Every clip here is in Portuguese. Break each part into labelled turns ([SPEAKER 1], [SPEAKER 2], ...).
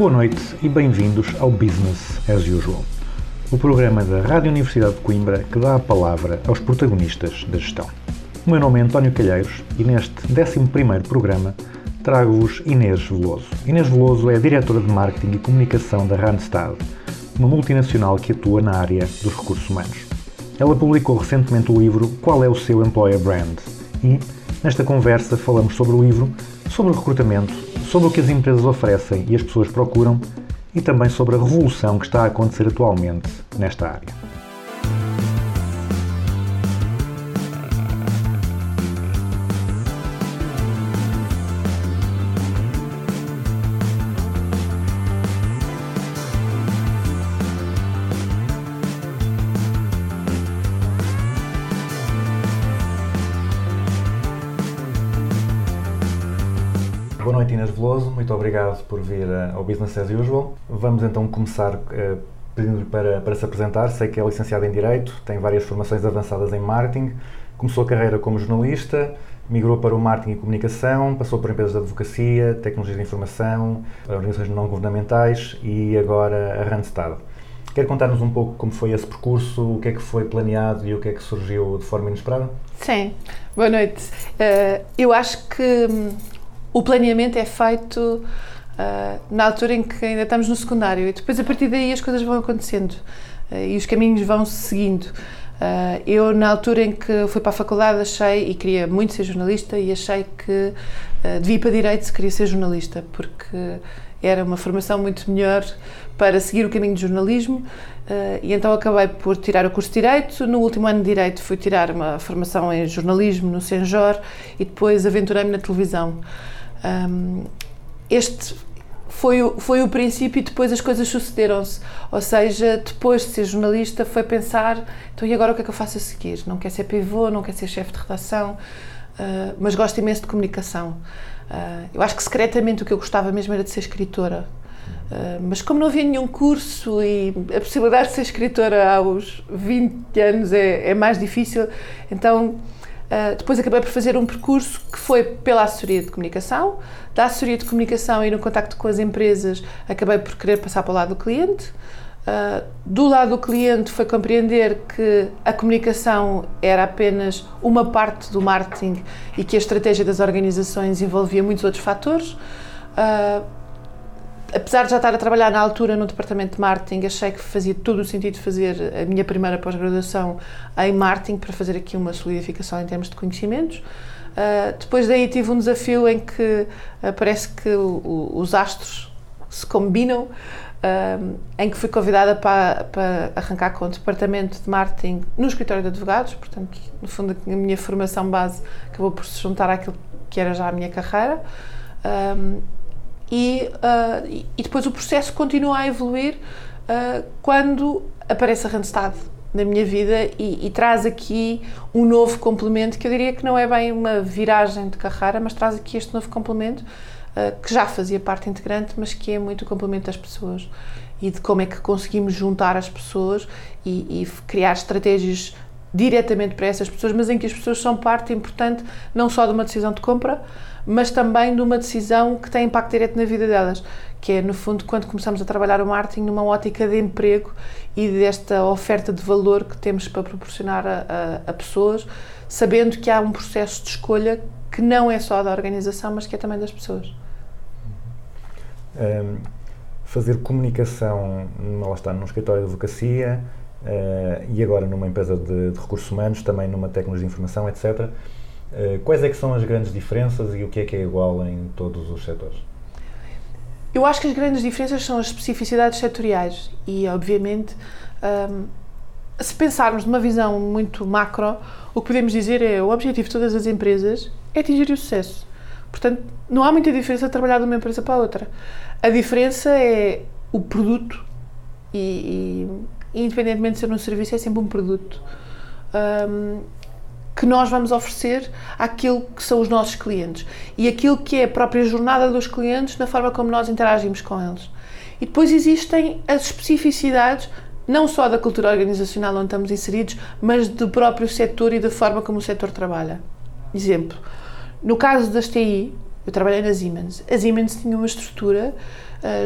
[SPEAKER 1] Boa noite e bem-vindos ao Business as Usual, o programa da Rádio Universidade de Coimbra que dá a palavra aos protagonistas da gestão. O meu nome é António Calheiros e neste 11º programa trago-vos Inês Veloso. Inês Veloso é diretora de Marketing e Comunicação da Randstad, uma multinacional que atua na área dos recursos humanos. Ela publicou recentemente o livro Qual é o seu Employer Brand? E, nesta conversa, falamos sobre o livro, sobre o recrutamento, sobre o que as empresas oferecem e as pessoas procuram e também sobre a revolução que está a acontecer atualmente nesta área. Muito obrigado por vir eh, ao Business as Usual. Vamos então começar eh, pedindo-lhe para, para se apresentar. Sei que é licenciado em Direito, tem várias formações avançadas em Marketing, começou a carreira como jornalista, migrou para o Marketing e Comunicação, passou por empresas de advocacia, tecnologias de informação, organizações não governamentais e agora a Randstad. Quer contar-nos um pouco como foi esse percurso, o que é que foi planeado e o que é que surgiu de forma inesperada?
[SPEAKER 2] Sim, boa noite. Eh, eu acho que hum, o planeamento é feito ah, na altura em que ainda estamos no secundário e depois a partir daí as coisas vão acontecendo ah, e os caminhos vão se seguindo. Ah, eu, na altura em que fui para a faculdade, achei e queria muito ser jornalista e achei que devia ir para Direito se queria ser jornalista, porque era uma formação muito melhor para seguir o caminho de jornalismo e então acabei por tirar o curso de Direito. No último ano de Direito fui tirar uma formação em jornalismo no Senjor e depois aventurei-me na televisão. Um, este foi o, foi o princípio e depois as coisas sucederam-se. Ou seja, depois de ser jornalista, foi pensar: então e agora o que é que eu faço a seguir? Não quer ser pivô, não quer ser chefe de redação, uh, mas gosto imenso de comunicação. Uh, eu acho que secretamente o que eu gostava mesmo era de ser escritora. Uh, mas como não havia nenhum curso e a possibilidade de ser escritora aos 20 anos é, é mais difícil, então Uh, depois acabei por fazer um percurso que foi pela assessoria de comunicação. Da assessoria de comunicação e no contacto com as empresas, acabei por querer passar para o lado do cliente. Uh, do lado do cliente, foi compreender que a comunicação era apenas uma parte do marketing e que a estratégia das organizações envolvia muitos outros fatores. Uh, apesar de já estar a trabalhar na altura no departamento de marketing, achei que fazia todo o sentido fazer a minha primeira pós-graduação em marketing para fazer aqui uma solidificação em termos de conhecimentos. Uh, depois daí tive um desafio em que uh, parece que o, o, os astros se combinam, uh, em que fui convidada para, para arrancar com o departamento de marketing no escritório de advogados, portanto, no fundo, a minha formação base acabou por se juntar àquilo que era já a minha carreira. E, uh, e depois o processo continua a evoluir uh, quando aparece a Randstad na minha vida e, e, traz aqui um novo complemento que eu diria que não é bem uma viragem de carreira, mas traz aqui este novo complemento uh, que já fazia parte integrante, mas que é muito o complemento das pessoas e de como é que conseguimos juntar as pessoas e, e criar estratégias diretamente para essas pessoas, mas em que as pessoas são parte importante não só de uma decisão de compra, mas também de uma decisão que tem impacto direto na vida delas, que é, no fundo, quando começamos a trabalhar o marketing numa ótica de emprego e desta oferta de valor que temos para proporcionar a, a, a pessoas, sabendo que há um processo de escolha que não é só da organização, mas que é também das pessoas.
[SPEAKER 1] Um, fazer comunicação, lá está, num escritório de advocacia uh, e agora numa empresa de, de recursos humanos, também numa tecnologia de informação, etc., quais é que são as grandes diferenças e o que é que é igual em todos os setores?
[SPEAKER 2] Eu acho que as grandes diferenças são as especificidades setoriais e, obviamente, um, se pensarmos numa visão muito macro, o que podemos dizer é o objetivo de todas as empresas é atingir o sucesso. Portanto, não há muita diferença de trabalhar de uma empresa para a outra. A diferença é o produto e, e independentemente de ser um serviço, é sempre um produto hum, que nós vamos oferecer àquilo que são os nossos clientes e aquilo que é a própria jornada dos clientes na forma como nós interagimos com eles. E depois existem as especificidades não só da cultura organizacional onde estamos inseridos, mas do próprio setor e da forma como o setor trabalha. Exemplo, no caso das TI, eu trabalhei na Siemens. A Siemens tinha uma estrutura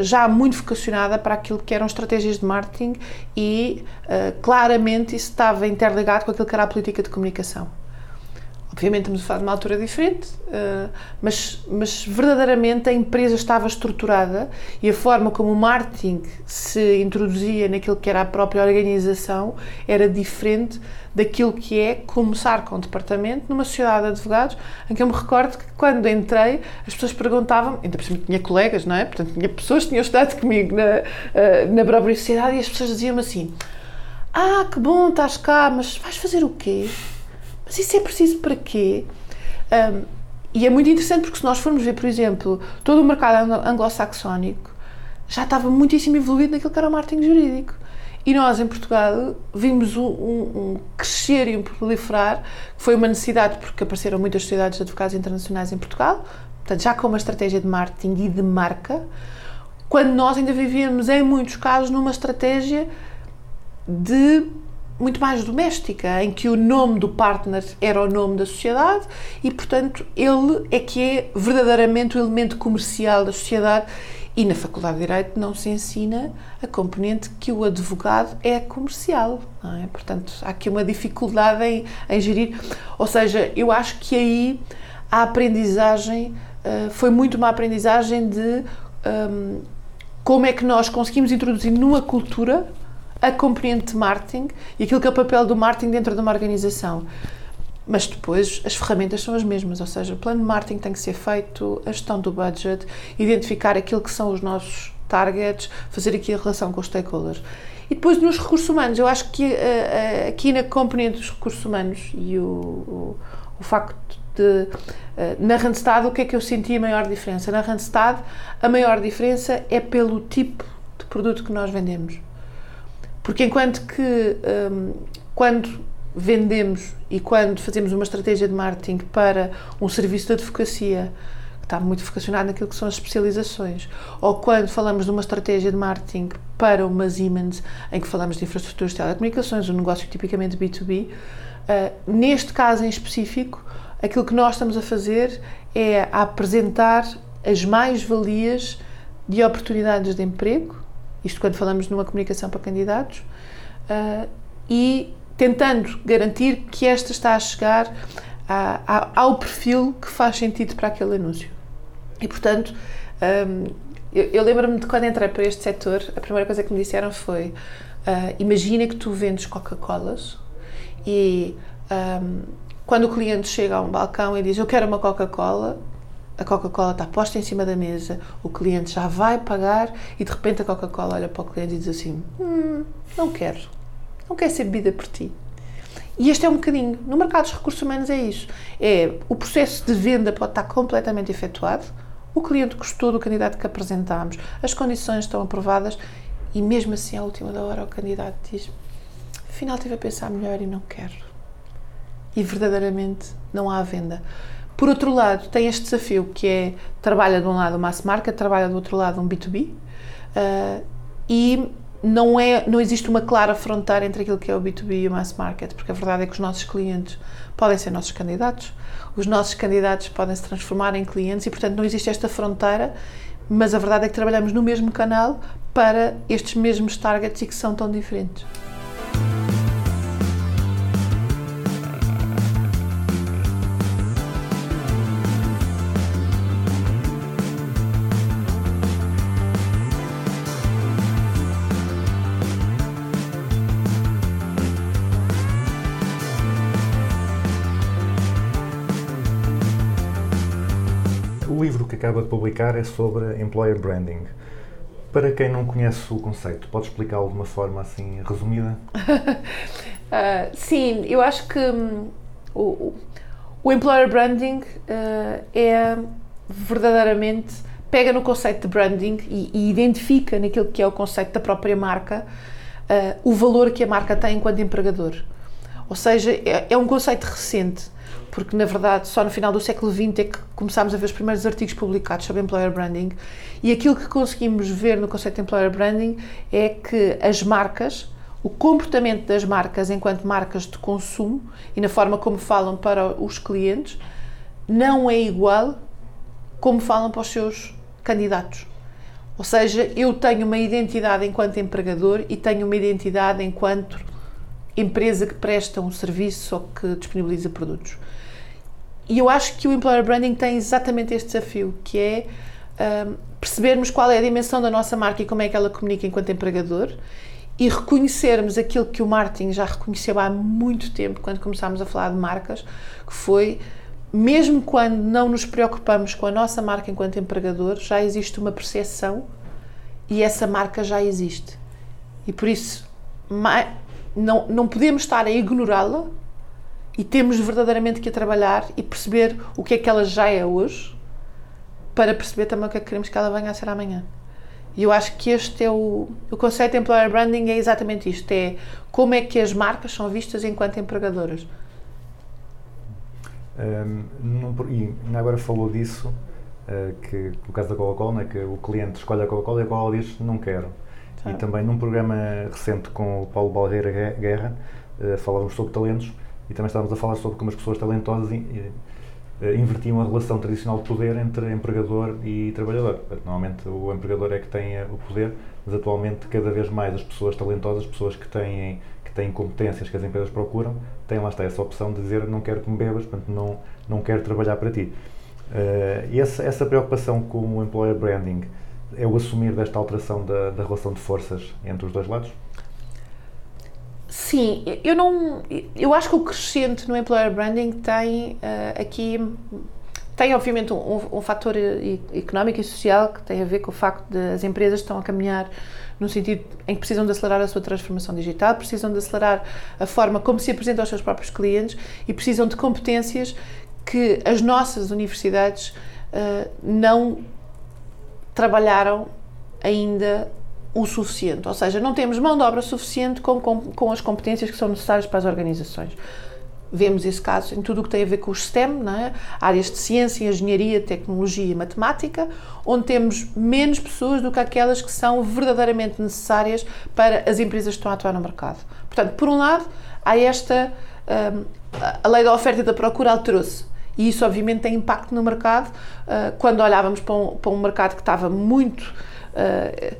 [SPEAKER 2] já muito vocacionada para aquilo que eram estratégias de marketing e uh, claramente isso estava interligado com aquilo que era a política de comunicação. Obviamente estamos a falar de uma altura diferente, uh, mas, mas verdadeiramente a empresa estava estruturada e a forma como o marketing se introduzia naquilo que era a própria organização era diferente daquilo que é começar com um departamento numa sociedade de advogados, em que eu me recordo que quando entrei as pessoas perguntavam, ainda por cima tinha colegas, não é? Portanto, tinha pessoas que tinham estudado comigo na, uh, na própria sociedade e as pessoas diziam-me assim: Ah, que bom, estás cá, mas vais fazer o quê? Mas isso é preciso para quê? Um, e é muito interessante porque se nós formos ver, por exemplo, todo o mercado anglo-saxónico já estava muitíssimo evoluído naquilo que era o marketing jurídico. E nós, em Portugal, vimos um, um, um crescer e um proliferar, que foi uma necessidade porque apareceram muitas sociedades de advogados internacionais em Portugal, portanto, já com uma estratégia de marketing e de marca, quando nós ainda vivíamos, em muitos casos, numa estratégia de muito mais doméstica, em que o nome do partner era o nome da sociedade e, portanto, ele é que é verdadeiramente o elemento comercial da sociedade. E na Faculdade de Direito não se ensina a componente que o advogado é comercial, é? Portanto, há aqui uma dificuldade em, em gerir. Ou seja, eu acho que aí a aprendizagem uh, foi muito uma aprendizagem de um, como é que nós conseguimos introduzir numa cultura a componente de marketing e aquilo que é o papel do marketing dentro de uma organização. Mas depois as ferramentas são as mesmas, ou seja, o plano de marketing tem que ser feito, a gestão do budget, identificar aquilo que são os nossos targets, fazer aqui a relação com os stakeholders. E depois nos recursos humanos, eu acho que uh, aqui na componente dos recursos humanos e o, o, o facto de. Uh, na Randstad, o que é que eu senti a maior diferença? Na Randstad, a maior diferença é pelo tipo de produto que nós vendemos. Porque enquanto que um, quando vendemos e quando fazemos uma estratégia de marketing para um serviço de advocacia que está muito vocacionado naquilo que são as especializações, ou quando falamos de uma estratégia de marketing para uma Siemens, em que falamos de infraestruturas de telecomunicações, um negócio tipicamente B2B, uh, neste caso em específico, aquilo que nós estamos a fazer é apresentar as mais-valias de oportunidades de emprego isto quando falamos numa comunicação para candidatos, uh, e tentando garantir que esta está a chegar a, a, ao perfil que faz sentido para aquele anúncio. E, portanto, um, eu, eu lembro-me de quando entrei para este setor, a primeira coisa que me disseram foi: uh, imagina que tu vendes Coca-Colas e um, quando o cliente chega a um balcão e diz eu quero uma Coca-Cola, a Coca-Cola está posta em cima da mesa, o cliente já vai pagar e de repente a Coca-Cola olha para o cliente e diz assim: hum, não quero, não quero ser bebida por ti. E este é um bocadinho, no mercado dos recursos humanos é isso. É, o processo de venda pode estar completamente efetuado, o cliente gostou do candidato que apresentámos, as condições estão aprovadas e mesmo assim à última da hora o candidato diz afinal estive a pensar melhor e não quero. E verdadeiramente não há venda. Por outro lado, tem este desafio que é trabalha de um lado mass market, trabalha do outro lado um B2B uh, e não, é, não existe uma clara fronteira entre aquilo que é o B2B e o mass market, porque a verdade é que os nossos clientes podem ser nossos candidatos, os nossos candidatos podem se transformar em clientes e, portanto, não existe esta fronteira, mas a verdade é que trabalhamos no mesmo canal para estes mesmos targets e que são tão diferentes.
[SPEAKER 1] Acaba de publicar é sobre employer branding. Para quem não conhece o conceito, pode explicá-lo de uma forma assim resumida?
[SPEAKER 2] Uh, sim, eu acho que hum, o, o employer branding uh, é, verdadeiramente pega no conceito de branding e, e identifica naquilo que é o conceito da própria marca uh, o valor que a marca tem enquanto empregador. Ou seja, é, é um conceito recente, porque na verdade só no final do século XX é que começámos a ver os primeiros artigos publicados sobre employer branding e aquilo que conseguimos ver no conceito de employer branding é que as marcas, o comportamento das marcas enquanto marcas de consumo e na forma como falam para os clientes não é igual como falam para os seus candidatos. Ou seja, eu tenho uma identidade enquanto empregador e tenho uma identidade enquanto empresa que presta um serviço ou que disponibiliza produtos. E eu acho que o employer branding tem exatamente este desafio, que é um, percebermos qual é a dimensão da nossa marca e como é que ela comunica enquanto empregador e reconhecermos aquilo que o marketing já reconheceu há muito tempo, quando começámos a falar de marcas, que foi mesmo quando não nos preocupamos com a nossa marca enquanto empregador, já existe uma percepção e essa marca já existe. E por isso não, não podemos estar a ignorá-la e temos verdadeiramente que a trabalhar e perceber o que é que ela já é hoje para perceber também o que é que queremos que ela venha a ser amanhã. E eu acho que este é o, o conceito de employer branding é exatamente isto, é como é que as marcas são vistas enquanto empregadoras.
[SPEAKER 1] Um, não, e agora falou disso, uh, que no caso da Coca-Cola, né, que o cliente escolhe a Coca-Cola e a Coca-Cola diz não quero. Tá. E também num programa recente com o Paulo Balreira Guerra, uh, falávamos sobre talentos e também estávamos a falar sobre como as pessoas talentosas in, uh, invertiam a relação tradicional de poder entre empregador e trabalhador. Normalmente o empregador é que tem o poder, mas atualmente cada vez mais as pessoas talentosas, as pessoas que têm têm competências que as empresas procuram, têm lá está essa opção de dizer não quero que me bebas, portanto não, não quero trabalhar para ti. Uh, e essa, essa preocupação com o employer branding é o assumir desta alteração da, da relação de forças entre os dois lados?
[SPEAKER 2] Sim, eu não. Eu acho que o crescente no employer branding tem uh, aqui. Tem, obviamente, um, um, fator económico e social que tem a ver com o facto de as empresas estão a caminhar no sentido em que precisam de acelerar a sua transformação digital, precisam de acelerar a forma como se apresentam aos seus próprios clientes e precisam de competências que as nossas universidades uh, não trabalharam ainda o suficiente, ou seja, não temos mão de obra suficiente com, com, com as competências que são necessárias para as organizações. Vemos esse caso em tudo o que tem a ver com os STEM, é? áreas de ciência, engenharia, tecnologia e matemática, onde temos menos pessoas do que aquelas que são verdadeiramente necessárias para as empresas que estão a atuar no mercado. Portanto, por um lado, há esta. Um, a lei da oferta e da procura alterou-se. E isso, obviamente, tem impacto no mercado. Uh, quando olhávamos para um, para um mercado que estava muito. Uh,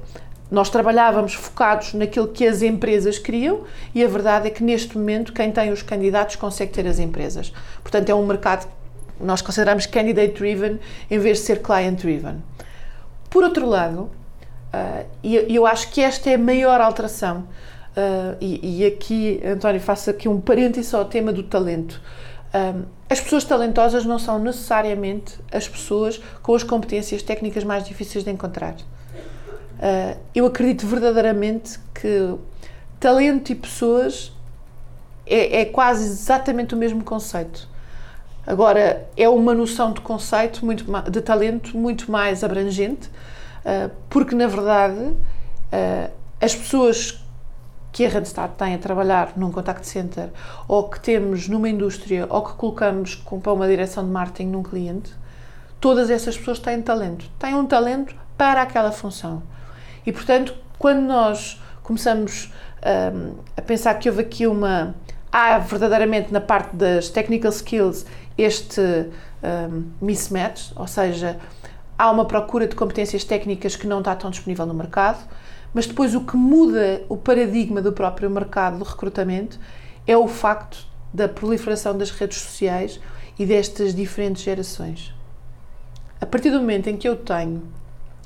[SPEAKER 2] nós trabalhávamos focados naquilo que as empresas queriam e a verdade é que neste momento quem tem os candidatos consegue ter as empresas. Portanto, é um mercado que nós consideramos candidate driven em vez de ser client driven. Por outro lado, uh, e eu acho que esta é a maior alteração, uh, e, e, aqui, António, faço aqui um parênteses ao tema do talento. Um, as pessoas talentosas não são necessariamente as pessoas com as competências técnicas mais difíceis de encontrar. Uh, eu acredito verdadeiramente que talento e pessoas é, é, quase exatamente o mesmo conceito. Agora, é uma noção de conceito, muito de talento, muito mais abrangente, uh, porque na verdade uh, as pessoas que a Randstad tem a trabalhar num contact center ou que temos numa indústria ou que colocamos para uma direção de marketing num cliente, todas essas pessoas têm talento. Têm um talento para aquela função. E, portanto, quando nós começamos um, a pensar que houve aqui uma. Há verdadeiramente na parte das technical skills este um, mismatch, ou seja, há uma procura de competências técnicas que não está tão disponível no mercado, mas depois o que muda o paradigma do próprio mercado do recrutamento é o facto da proliferação das redes sociais e destas diferentes gerações. A partir do momento em que eu tenho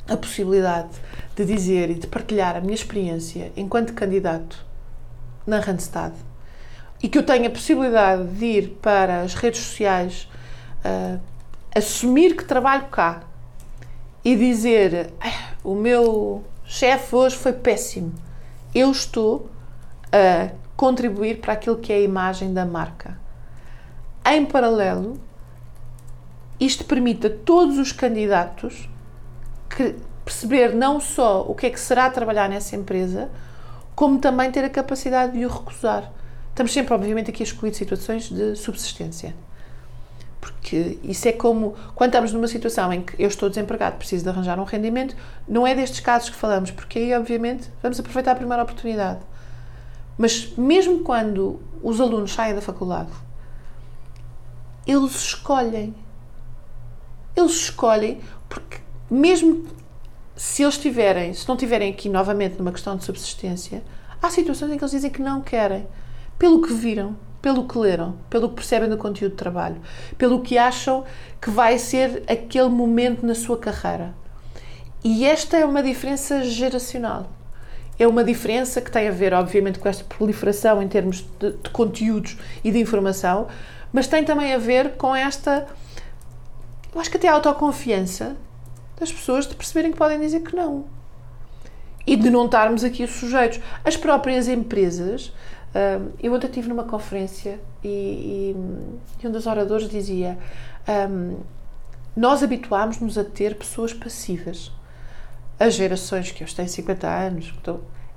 [SPEAKER 2] a possibilidade de dizer e de partilhar a minha experiência enquanto candidato na Randstad e que eu tenha a possibilidade de ir para as redes sociais uh, assumir que trabalho cá e dizer o meu chefe hoje foi péssimo. Eu estou a contribuir para aquilo que é a imagem da marca. Em paralelo isto permite a todos os candidatos que- perceber não só o que é que será trabalhar nessa empresa, como também ter a capacidade de o recusar. Estamos sempre, obviamente, aqui a excluir situações de subsistência. Porque isso é como quando estamos numa situação em que eu estou desempregado, preciso de arranjar um rendimento, não é destes casos que falamos, porque aí, obviamente, vamos aproveitar a primeira oportunidade. Mas mesmo quando os alunos saem da faculdade, eles escolhem. Eles escolhem porque mesmo se eles tiverem, se não tiverem aqui novamente numa questão de subsistência, há situações em que eles dizem que não querem, pelo que viram, pelo que leram, pelo que percebem do conteúdo de trabalho, pelo que acham que vai ser aquele momento na sua carreira. E esta é uma diferença geracional. É uma diferença que tem a ver, obviamente, com esta proliferação em termos de, de conteúdos e de informação, mas tem também a ver com esta, eu acho que até a autoconfiança das pessoas de perceberem que podem dizer que não. E de não estarmos aqui sujeitos. As próprias empresas. hum, eu ontem estive numa conferência e, e, e um dos oradores dizia: hum, Nós habituámos-nos a ter pessoas passivas. As gerações que hoje têm 50 anos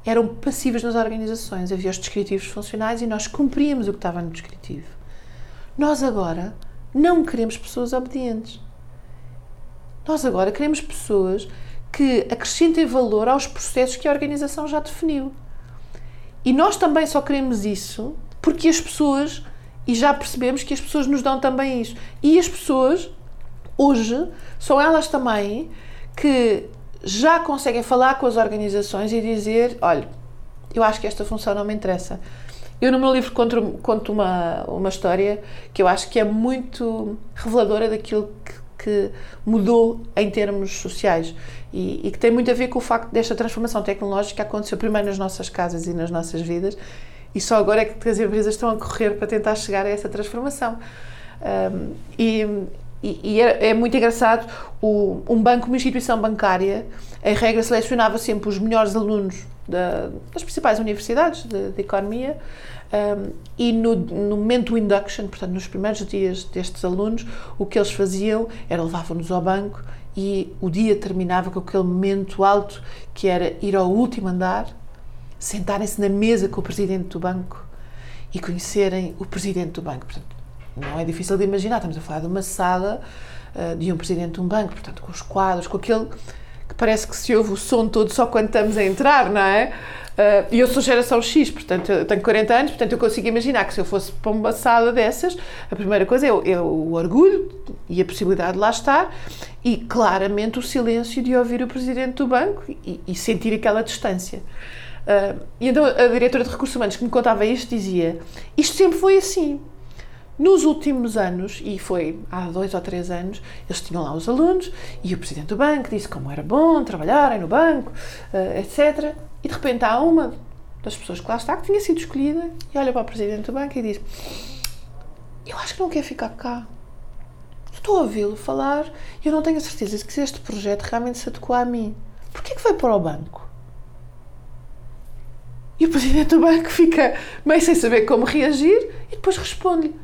[SPEAKER 2] eram passivas nas organizações. Havia os descritivos funcionais e nós cumpríamos o que estava no descritivo. Nós agora não queremos pessoas obedientes. Nós agora queremos pessoas que acrescentem valor aos processos que a organização já definiu. E nós também só queremos isso porque as pessoas, e já percebemos que as pessoas nos dão também isso. E as pessoas, hoje, são elas também que já conseguem falar com as organizações e dizer: olha, eu acho que esta função não me interessa. Eu, no meu livro, conto, conto uma, uma história que eu acho que é muito reveladora daquilo que, que mudou em termos sociais e, e que tem muito a ver com o facto desta transformação tecnológica aconteceu primeiro nas nossas casas e nas nossas vidas e só agora é que as empresas estão a correr para tentar chegar a essa transformação. Um, e, e, e é, é muito engraçado, o, um banco, uma instituição bancária, em regra selecionava sempre os melhores alunos da- das principais universidades de, de economia um, e no, no momento do induction, portanto nos primeiros dias destes alunos, o que eles faziam era levavam-nos ao banco e o dia terminava com aquele momento alto que era ir ao último andar, sentarem-se na mesa com o presidente do banco e conhecerem o presidente do banco. Portanto, não é difícil de imaginar, estamos a falar de uma sala uh, de um presidente de um banco, portanto, com os quadros, com aquele que parece que se ouve o som todo só quando estamos a entrar, não é? Uh, E eu sou geração X, portanto, eu tenho 40 anos, portanto, eu consigo imaginar que se eu fosse para uma dessas, a primeira coisa é o, é o orgulho e a possibilidade de lá estar e, claramente, o silêncio de ouvir o presidente do banco e, e sentir aquela distância. Uh, e então a diretora de recursos humanos que me contava isto dizia: Isto sempre foi assim. Nos últimos anos, e foi há dois ou três anos, eles tinham lá os alunos e o presidente do banco disse como era bom trabalharem no banco, uh, etc. E de repente há uma das pessoas que lá está que tinha sido escolhida e olha para o presidente do banco e diz: Eu acho que não quer ficar cá. Estou a ouvi-lo falar e eu não tenho a certeza de que este projeto realmente se adequa a mim. Porquê que vai para o banco? E o presidente do banco fica meio sem saber como reagir e depois responde-lhe: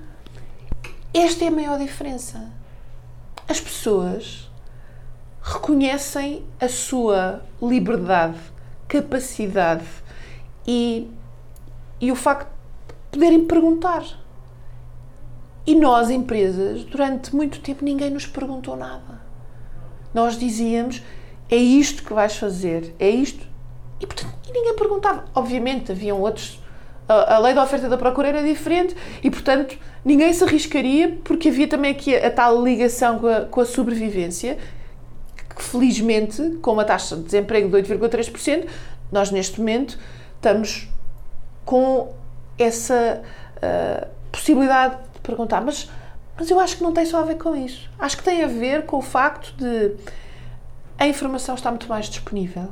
[SPEAKER 2] Esta é a maior diferença. As pessoas reconhecem a sua liberdade, capacidade e, e o facto de poderem perguntar. E nós, empresas, durante muito tempo ninguém nos perguntou nada. Nós dizíamos: é isto que vais fazer, é isto. E, portanto, e ninguém perguntava. Obviamente, haviam outros. A, lei da oferta e da procura era diferente e, portanto, ninguém se arriscaria porque havia também aqui a, a tal ligação com a, com a sobrevivência que, felizmente, com uma taxa de desemprego de 8,3%, nós neste momento estamos com essa uh, possibilidade de perguntar. Mas, mas eu acho que não tem só a ver com isso. Acho que tem a ver com o facto de a informação está muito mais disponível.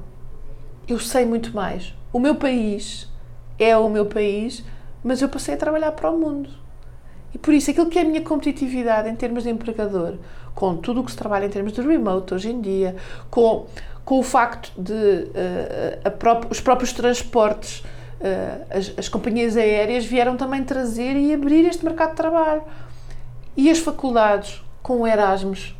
[SPEAKER 2] Eu sei muito mais. O meu país é o meu país, mas eu passei a trabalhar para o mundo. E por isso, aquilo que é a minha competitividade em termos de empregador, com tudo o que se trabalha em termos de remote hoje em dia, com, com o facto de uh, os próprios transportes, uh, as, as companhias aéreas vieram também trazer e abrir este mercado de trabalho. E as faculdades, com o Erasmus,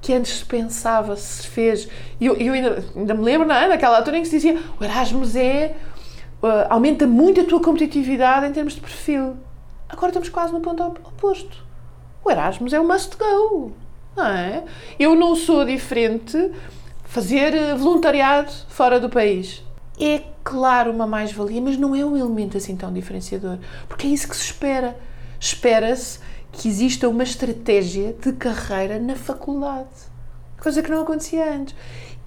[SPEAKER 2] que antes se pensava, se fez. E eu, eu ainda, ainda me lembro, não é? Naquela altura em que se dizia o Erasmus é. Uh, aumenta muito a tua competitividade em termos de perfil. Agora estamos quase no ponto op- oposto. O Erasmus é o must go. Não é? Eu não sou diferente fazer eh, voluntariado fora do país. É claro uma mais-valia, mas não é um elemento assim tão diferenciador. Porque é isso que se espera. Espera-se que exista uma estratégia de carreira na faculdade. Coisa que não acontecia antes.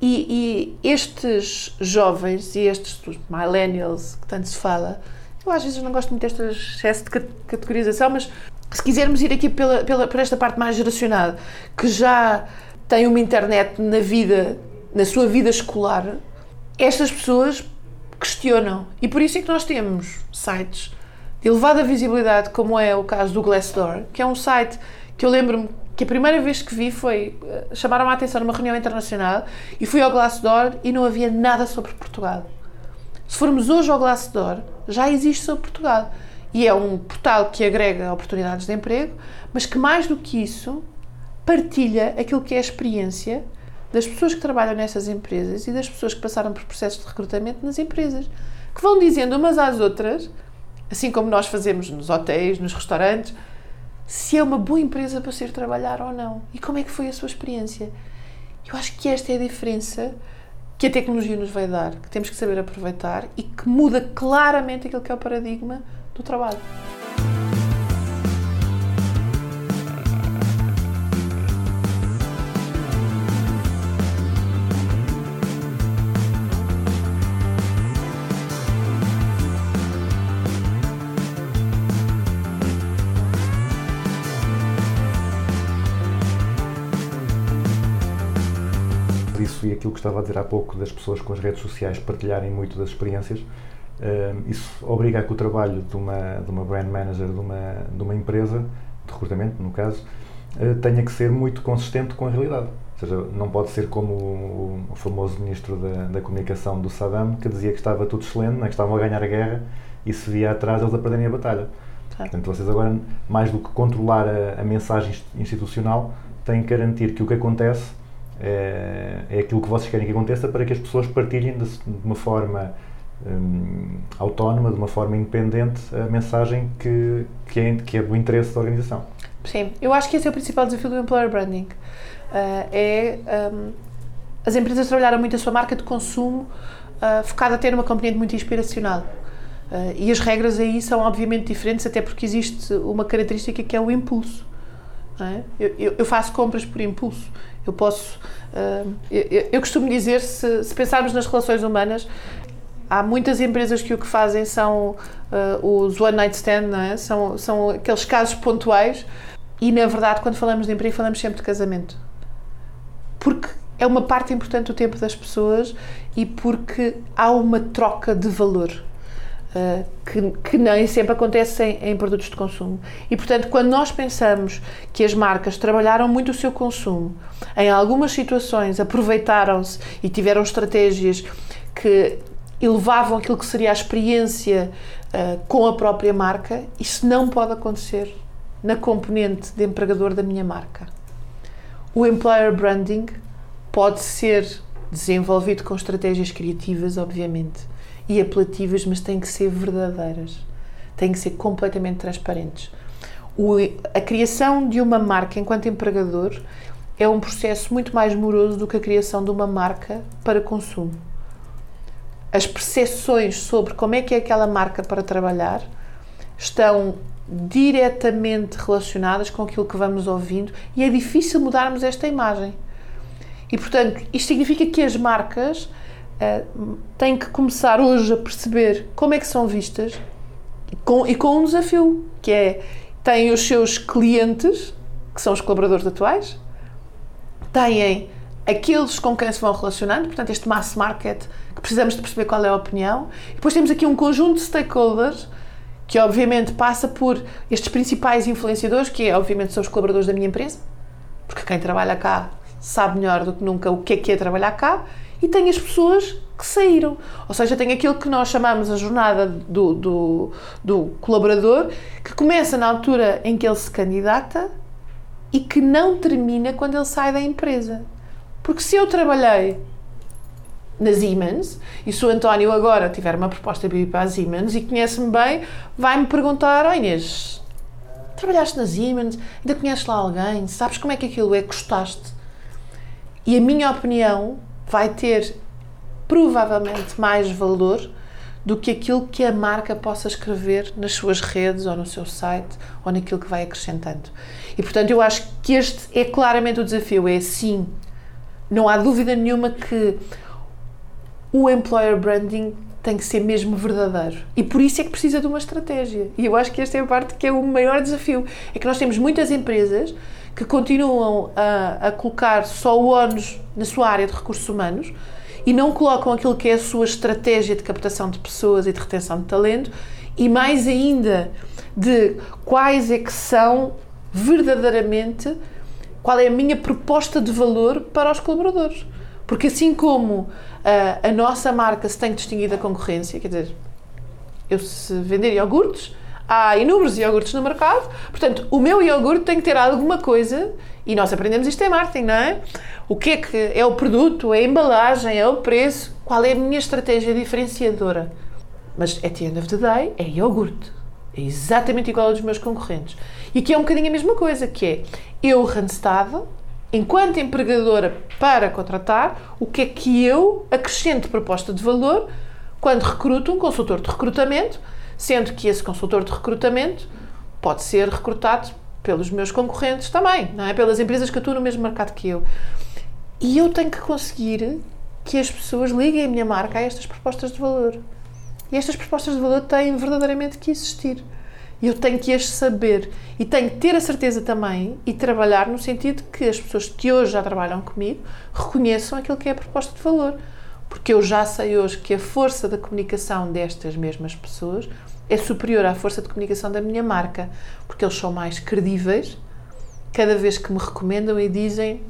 [SPEAKER 2] E, e estes jovens e estes millennials que tanto se fala, eu às vezes não gosto muito deste excesso de cat- categorização, mas se quisermos ir aqui pela, pela, por esta parte mais geracionada, que já tem uma internet na vida, na sua vida escolar, estas pessoas questionam. E por isso é que nós temos sites de elevada visibilidade, como é o caso do Glassdoor, que é um site que eu lembro-me que a primeira vez que vi foi. eh, chamaram a atenção numa reunião internacional e fui ao Glassdoor e não havia nada sobre Portugal. Se formos hoje ao Glassdoor, já existe sobre Portugal. E é um portal que agrega oportunidades de emprego, mas que mais do que isso partilha aquilo que é a experiência das pessoas que trabalham nessas empresas e das pessoas que passaram por processos de recrutamento nas empresas, que vão dizendo umas às outras, assim como nós fazemos nos hotéis, nos restaurantes, se é uma boa empresa para ser trabalhar ou não e como é que foi a sua experiência. Eu acho que esta é a diferença que a tecnologia nos vai dar, que temos que saber aproveitar e que muda claramente aquilo que é o paradigma do trabalho.
[SPEAKER 1] Que estava a dizer há pouco das pessoas com as redes sociais partilharem muito das experiências, eh, isso obriga a que o trabalho de uma, de uma brand manager de uma, de uma empresa, de recrutamento no caso, eh, tenha que ser muito consistente com a realidade. Ou seja, não pode ser como o, o famoso ministro da, da comunicação do Saddam, que dizia que estava tudo excelente, não é? que estavam a ganhar a guerra e se via atrás eles a perderem a batalha.
[SPEAKER 2] Claro.
[SPEAKER 1] Portanto, vocês agora, mais do que controlar a, a mensagem inst- institucional, têm que garantir que o que acontece é, é aquilo que vocês querem que aconteça para que as pessoas partilhem de, de uma forma hum, autónoma, de uma forma independente, a mensagem que, que, é, que é do interesse da organização.
[SPEAKER 2] Sim, eu acho que esse é o principal desafio do employer branding. Ah, é um, as empresas trabalharam muito a sua marca de consumo ah, focada a ter uma componente muito inspiracional. Ah, e as regras aí são obviamente diferentes, até porque existe uma característica que é o impulso. é? Eu- eu faço compras por impulso. Eu posso. ah, eu, eu- costumo dizer, se, se pensarmos nas relações humanas, há muitas empresas que o que fazem são ah, os one night stand, é? são, são aqueles casos pontuais. E na verdade, quando falamos de emprego, falamos sempre de casamento. Porque é uma parte importante do tempo das pessoas e porque há uma troca de valor. Uh, que, que nem sempre acontece em, em produtos de consumo. E, portanto, quando nós pensamos que as marcas trabalharam muito o seu consumo, em algumas situações aproveitaram-se e tiveram estratégias que elevavam aquilo que seria a experiência uh, com a própria marca, isso não pode acontecer na componente de empregador da minha marca. O employer branding pode ser desenvolvido com estratégias criativas, obviamente, e apelativas, mas têm que ser verdadeiras, têm que ser completamente transparentes. O, a criação de uma marca enquanto empregador é um processo muito mais moroso do que a criação de uma marca para consumo. As percepções sobre como é que é aquela marca para trabalhar estão diretamente relacionadas com aquilo que vamos ouvindo e é difícil mudarmos esta imagem. E, portanto, isto significa que as marcas uh, têm que começar hoje a perceber como é que são vistas e com, e com um desafio, que é, têm os seus clientes, que são os colaboradores atuais, têm aqueles com quem se vão relacionando, portanto, este mass market, que precisamos de perceber qual é a opinião, e depois temos aqui um conjunto de stakeholders que obviamente passa por estes principais influenciadores, que é, obviamente são os colaboradores da minha empresa, porque quem trabalha cá sabe melhor do que nunca o que é que é trabalhar cá, e tem as pessoas que saíram. Ou seja, tem aquilo que nós chamamos a jornada do, do, do colaborador, que começa na altura em que ele se candidata e que não termina quando ele sai da empresa. Porque se eu trabalhei na Siemens e se o António agora tiver uma proposta de ir para a Siemens e conhece-me bem, vai-me perguntar: oh Inês, trabalhaste na Siemens? Ainda conheces lá alguém? Sabes como é que aquilo é? Gostaste? E a minha opinião vai ter provavelmente mais valor do que aquilo que a marca possa escrever nas suas redes ou no seu site ou naquilo que vai acrescentando. E portanto, eu acho que este é claramente o desafio: é sim, não há dúvida nenhuma que o employer branding tem que ser mesmo verdadeiro. E por isso é que precisa de uma estratégia. E eu acho que esta é a parte que é o maior desafio. É que nós temos muitas empresas que continuam a, a colocar só o ónus na sua área de recursos humanos e não colocam aquilo que é a sua estratégia de captação de pessoas e de retenção de talento e mais ainda de quais é que são verdadeiramente qual é a minha proposta de valor para os colaboradores. Porque assim como ah, a nossa marca se tem distinguido da concorrência, quer dizer, eu se vender iogurtes, há inúmeros iogurtes no mercado, portanto, o meu iogurte tem que ter alguma coisa, e nós aprendemos isto em marketing, não é? O que é que é o produto, é a embalagem, é o preço, qual é a minha estratégia diferenciadora? Mas, at the end of the day, é iogurte. É exatamente igual ao dos meus concorrentes. E aqui é um bocadinho a mesma coisa, que é, eu, Randstad, enquanto empregadora para contratar, o que é que eu acrescento proposta de valor quando recruto um consultor de recrutamento, sendo que esse consultor de recrutamento pode ser recrutado pelos meus concorrentes também, não é? Pelas empresas que atuam no mesmo mercado que eu. E eu tenho que conseguir que as pessoas liguem a minha marca a estas propostas de valor. E estas propostas de valor têm verdadeiramente que existir. E eu tenho que as saber. E tenho que ter a certeza também e trabalhar no sentido que as pessoas que hoje já trabalham comigo reconheçam aquilo que é a proposta de valor. Porque eu já sei hoje que a força da comunicação destas mesmas pessoas é superior à força de comunicação da minha marca. Porque eles são mais credíveis cada vez que me recomendam e dizem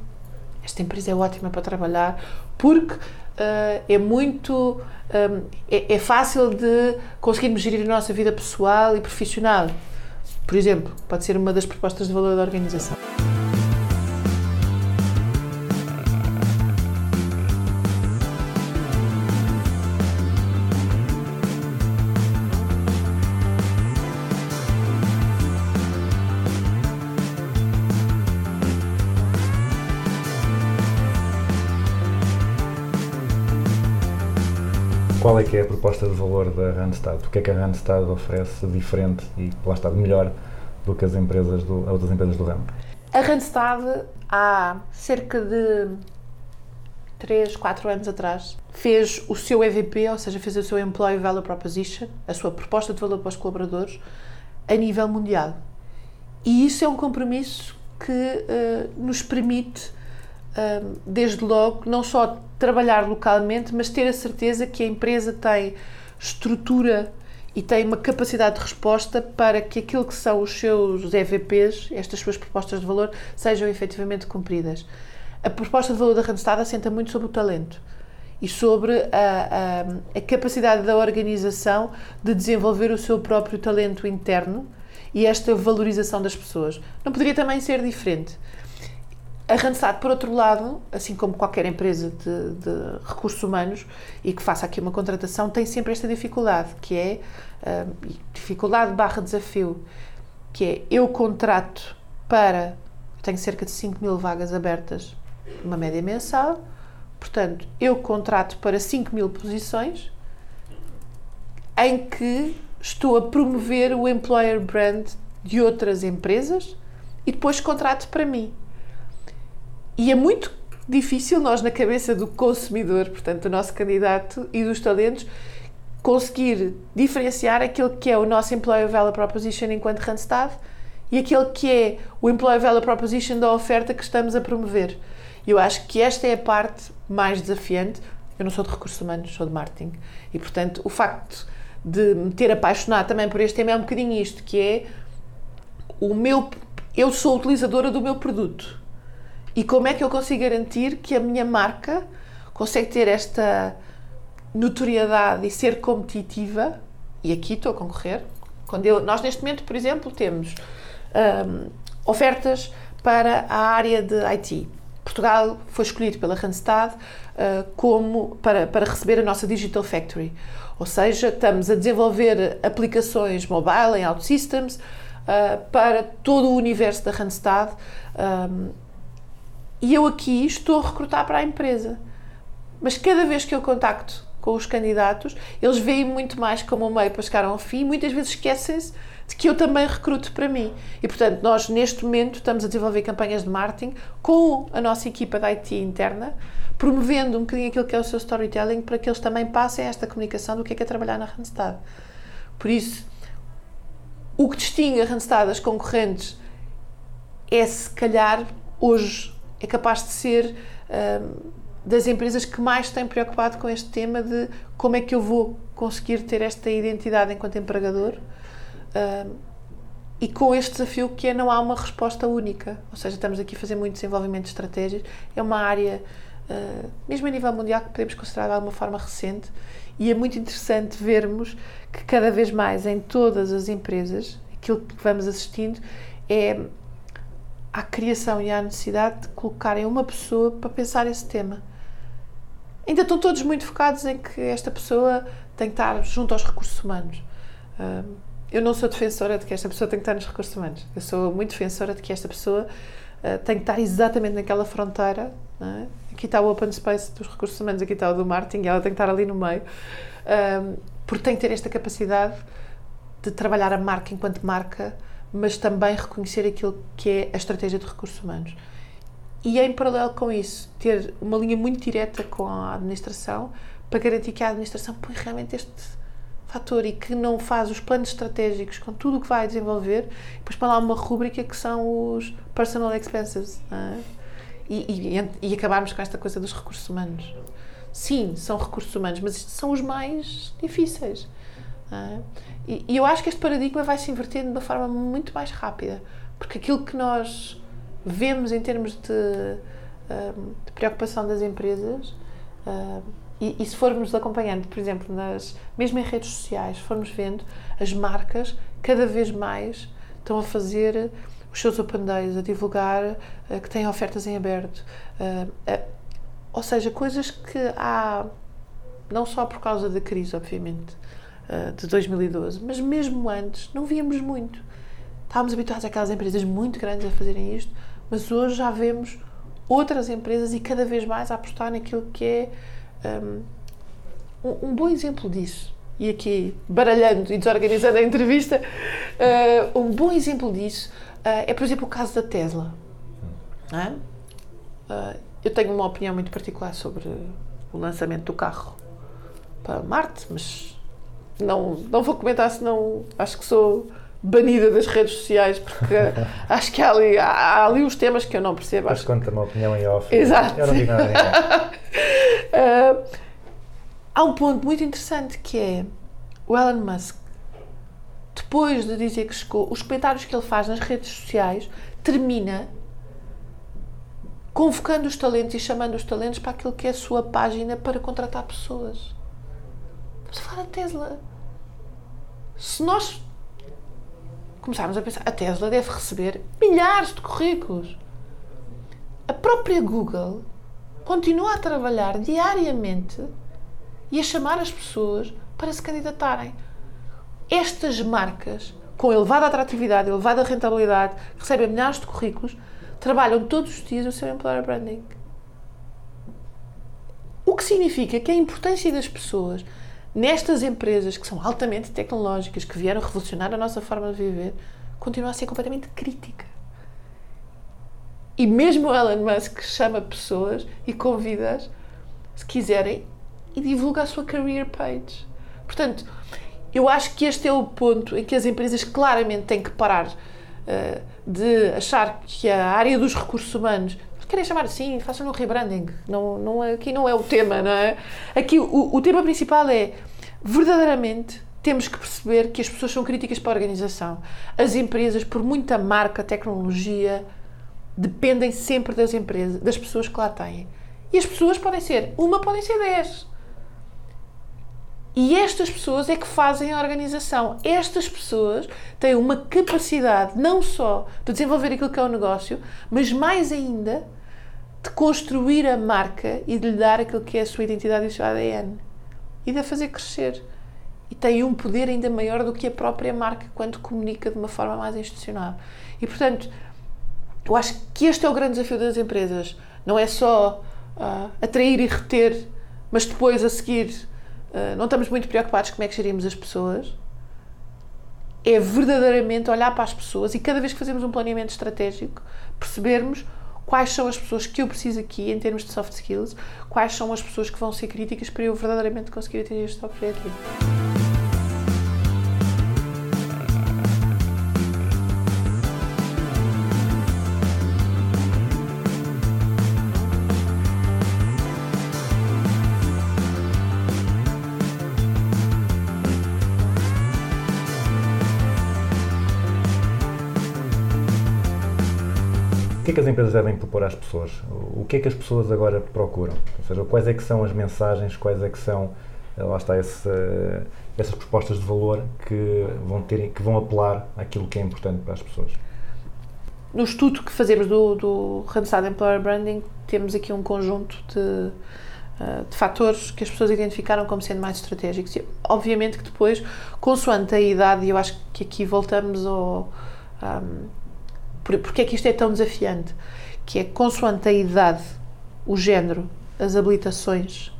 [SPEAKER 2] esta empresa é ótima para trabalhar porque ah, é muito ah, é, é fácil de conseguirmos gerir a nossa vida pessoal e profissional. Por exemplo, pode ser uma das propostas de valor da organização.
[SPEAKER 1] É que é a proposta de valor da Randstad? O que é que a Randstad oferece diferente e, lá está, melhor do que as empresas do, as outras empresas do ramo?
[SPEAKER 2] A Randstad, há cerca de 3, 4 anos atrás, fez o seu EVP, ou seja, fez o seu Employee Value Proposition, a sua proposta de valor para os colaboradores, a nível mundial. E isso é um compromisso que eh, nos permite, desde logo, não só trabalhar localmente, mas ter a certeza que a empresa tem estrutura e tem uma capacidade de resposta para que aquilo que são os seus EVPs, estas suas propostas de valor, sejam efetivamente cumpridas. A proposta de valor da Randstad assenta muito sobre o talento e sobre a, a, a capacidade da organização de desenvolver o seu próprio talento interno e esta valorização das pessoas. Não poderia também ser diferente. A Randstad, por outro lado, assim como qualquer empresa de, de recursos humanos e que faça aqui uma contratação, tem sempre esta dificuldade, que é hum, dificuldade barra desafio, que é eu contrato para, tenho cerca de 5 mil vagas abertas, uma média mensal, portanto, eu contrato para 5 mil posições em que estou a promover o employer brand de outras empresas e depois contrato para mim. E é muito difícil nós, na cabeça do consumidor, portanto, do nosso candidato e dos talentos, conseguir diferenciar aquele que é o nosso Employer Value Proposition enquanto Randstad e aquele que é o Employer Value Proposition da oferta que estamos a promover. Eu acho que esta é a parte mais desafiante. Eu não sou de recursos humanos, sou de marketing. E, portanto, o facto de me ter apaixonado também por este tema é um bocadinho isto, que é o meu... Eu sou utilizadora do meu produto. E como é que eu consigo garantir que a minha marca consegue ter esta notoriedade e ser competitiva? E aqui estou a concorrer. Quando eu, nós, neste momento, por exemplo, temos hum, ofertas para a área de IT. Portugal foi escolhido pela Randstad uh, como para, para receber a nossa Digital Factory. Ou seja, estamos a desenvolver aplicações mobile em OutSystems uh, para todo o universo da Randstad. Um, e eu aqui estou a recrutar para a empresa. Mas cada vez que eu contacto com os candidatos, eles veem muito mais como um meio para chegar ao fim e muitas vezes esquecem-se de que eu também recruto para mim. E, portanto, nós neste momento estamos a desenvolver campanhas de marketing com a nossa equipa de IT interna, promovendo um bocadinho aquilo que é o seu storytelling para que eles também passem esta comunicação do que é que é trabalhar na Randstad. Por isso, o que distingue a Randstad das concorrentes é, se calhar, hoje é capaz de ser hum, das empresas que mais têm preocupado com este tema de como é que eu vou conseguir ter esta identidade enquanto empregador hum, e com este desafio que é não há uma resposta única. Ou seja, estamos aqui a fazer muito desenvolvimento de estratégias. É uma área, uh, mesmo a nível mundial, que podemos considerar de alguma forma recente e é muito interessante vermos que cada vez mais em todas as empresas, aquilo que vamos assistindo é à criação e à necessidade de colocarem uma pessoa para pensar esse tema. Ainda estão todos muito focados em que esta pessoa tem que estar junto aos recursos humanos. Um, eu não sou defensora de que esta pessoa tem que estar nos recursos humanos. Eu sou muito defensora de que esta pessoa uh, tem que estar exatamente naquela fronteira. É? Aqui está o open space dos recursos humanos, aqui está o do marketing, e ela tem que estar ali no meio. Porque tem que ter esta capacidade de trabalhar a marca enquanto marca, mas também reconhecer aquilo que é a estratégia de recursos humanos. E em paralelo com isso, ter uma linha muito direta com a administração para garantir que a administração põe realmente este fator e que não faz os planos estratégicos com tudo o que vai desenvolver, depois põe lá uma rúbrica que são os personal expenses. É? E, e, e acabarmos com esta coisa dos recursos humanos. Sim, são recursos humanos, mas são os mais difíceis. É? E, e eu acho que este paradigma vai se inverter de uma forma muito mais rápida, porque aquilo que nós vemos em termos de, um, de preocupação das empresas, um, e, e, se formos acompanhando, por exemplo, nas, mesmo em redes sociais, formos vendo, as marcas cada vez mais estão a fazer os seus open days, a divulgar uh, que têm ofertas em aberto. Uh, ou seja, coisas que há, não só por causa da crise, obviamente, de 2012, mas mesmo antes, não víamos muito. Estávamos habituados àquelas empresas muito grandes a fazerem isto, mas hoje já vemos outras empresas e cada vez mais a apostar naquilo que é um, um bom exemplo disso. E aqui, baralhando e desorganizando a entrevista, uh, um bom exemplo disso uh, é, por exemplo, o caso da Tesla. Uh, eu tenho uma opinião muito particular sobre o lançamento do carro para Marte, mas não, não vou comentar, senão acho que sou banida das redes sociais, porque acho que há ali, há, há ali uns temas que eu não percebo.
[SPEAKER 1] Mas conta uma opinião em off.
[SPEAKER 2] Exato.
[SPEAKER 1] Eu não digo nada
[SPEAKER 2] uh, há um ponto muito interessante que é o Elon Musk, depois de dizer que chegou, os comentários que ele faz nas redes sociais termina convocando os talentos e chamando os talentos para aquilo que é a sua página para contratar pessoas. Vamos falar da Tesla. Se nós começarmos a pensar, a Tesla deve receber milhares de currículos. A própria Google continua a trabalhar diariamente e a chamar as pessoas para se candidatarem. Estas marcas, com elevada atratividade, elevada rentabilidade, recebem milhares de currículos, trabalham todos os dias o seu employer branding. O que significa que a importância das pessoas nestas empresas que são altamente tecnológicas, que vieram revolucionar a nossa forma de viver, continua a ser completamente crítica. E mesmo o Elon Musk chama pessoas e convida-as, se quiserem, e divulga a sua career page. Portanto, eu acho que este é o ponto em que as empresas claramente têm que parar uh, de achar que a área dos recursos humanos querem chamar assim, façam um rebranding. Não, não é, aqui não é o tema, não é? Aqui o, o tema principal é verdadeiramente temos que perceber que as pessoas são críticas para a organização. As empresas, por muita marca, tecnologia, dependem sempre das empresas, das pessoas que lá têm. E as pessoas podem ser uma, podem ser dez. E estas pessoas é que fazem a organização. Estas pessoas têm uma capacidade não só de desenvolver aquilo que é o negócio, mas mais ainda de construir a marca e de lhe dar aquilo que é a sua identidade e o seu ADN. E de a fazer crescer. E tem um poder ainda maior do que a própria marca quando comunica de uma forma mais institucional. E, portanto, eu acho que este é o grande desafio das empresas. Não é só ah, atrair e reter, mas depois a seguir ah, não estamos muito preocupados como é que gerimos as pessoas. É verdadeiramente olhar para as pessoas e cada vez que fazemos um planeamento estratégico, percebermos quais são as pessoas que eu preciso aqui em termos de soft skills, quais são as pessoas que vão ser críticas para eu verdadeiramente conseguir atingir este objetivo.
[SPEAKER 1] Que é que as empresas devem propor às pessoas? O que é que as pessoas agora procuram? Ou seja, quais é que são as mensagens, quais é que são, eh, lá está, esse, eh, essas propostas de valor que vão, ter, que vão apelar àquilo que é importante para as pessoas?
[SPEAKER 2] No estudo que fazemos do, do Randstad Employer Branding, temos aqui um conjunto de, eh, de fatores que as pessoas identificaram como sendo mais estratégicos. E, obviamente que depois, consoante a idade, e eu acho que aqui voltamos ao. ahm, por- porque é que isto é tão desafiante? Que é consoante a idade, o género, as habilitações,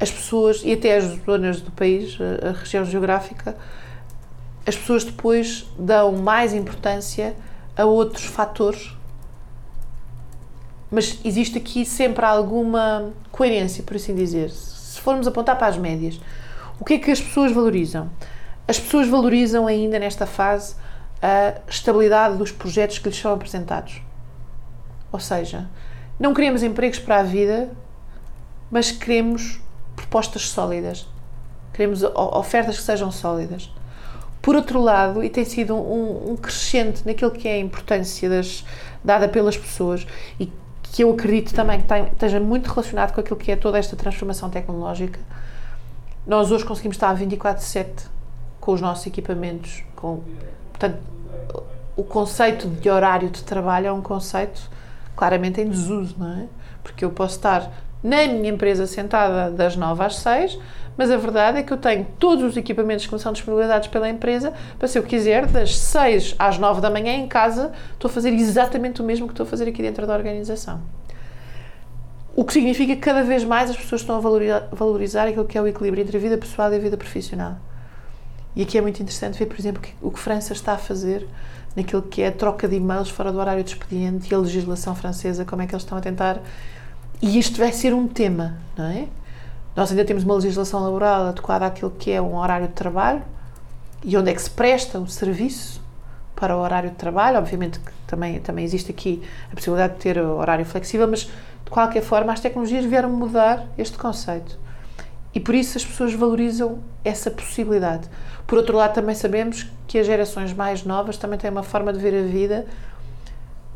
[SPEAKER 2] as pessoas e até as zonas do país, a, a região geográfica, as pessoas depois dão mais importância a outros fatores. Mas existe aqui sempre alguma coerência, por assim dizer. Se formos apontar para as médias, o que é que as pessoas valorizam? As pessoas valorizam ainda nesta fase a estabilidade dos projetos que lhes são apresentados. Ou seja, não queremos empregos para a vida, mas queremos propostas sólidas. Queremos ofertas que sejam sólidas. Por outro lado, e tem sido um, um crescente naquilo que é a importância das, dada pelas pessoas e que eu acredito também que tem- esteja muito relacionado com aquilo que é toda esta transformação tecnológica, nós hoje conseguimos estar 24-7 com os nossos equipamentos. Com, portanto, o conceito de horário de trabalho é um conceito claramente em desuso, não é? Porque eu posso estar na minha empresa sentada das 9 às 6, mas a verdade é que eu tenho todos os equipamentos que me são disponibilizados pela empresa para, se eu quiser, das 6 às 9 da manhã em casa, estou a fazer exatamente o mesmo que estou a fazer aqui dentro da organização. O que significa que cada vez mais as pessoas estão a valorizar, valorizar aquilo que é o equilíbrio entre a vida pessoal e a vida profissional. E aqui é muito interessante ver, por exemplo, o que França está a fazer naquilo que é a troca de e-mails fora do horário de expediente e a legislação francesa, como é que eles estão a tentar. E isto vai ser um tema, não é? Nós ainda temos uma legislação laboral adequada àquilo que é um horário de trabalho e onde é que se presta o serviço para o horário de trabalho. Obviamente que também, também existe aqui a possibilidade de ter horário flexível, mas de qualquer forma as tecnologias vieram mudar este conceito. E por isso as pessoas valorizam essa possibilidade. Por outro lado, também sabemos que as gerações mais novas também têm uma forma de ver a vida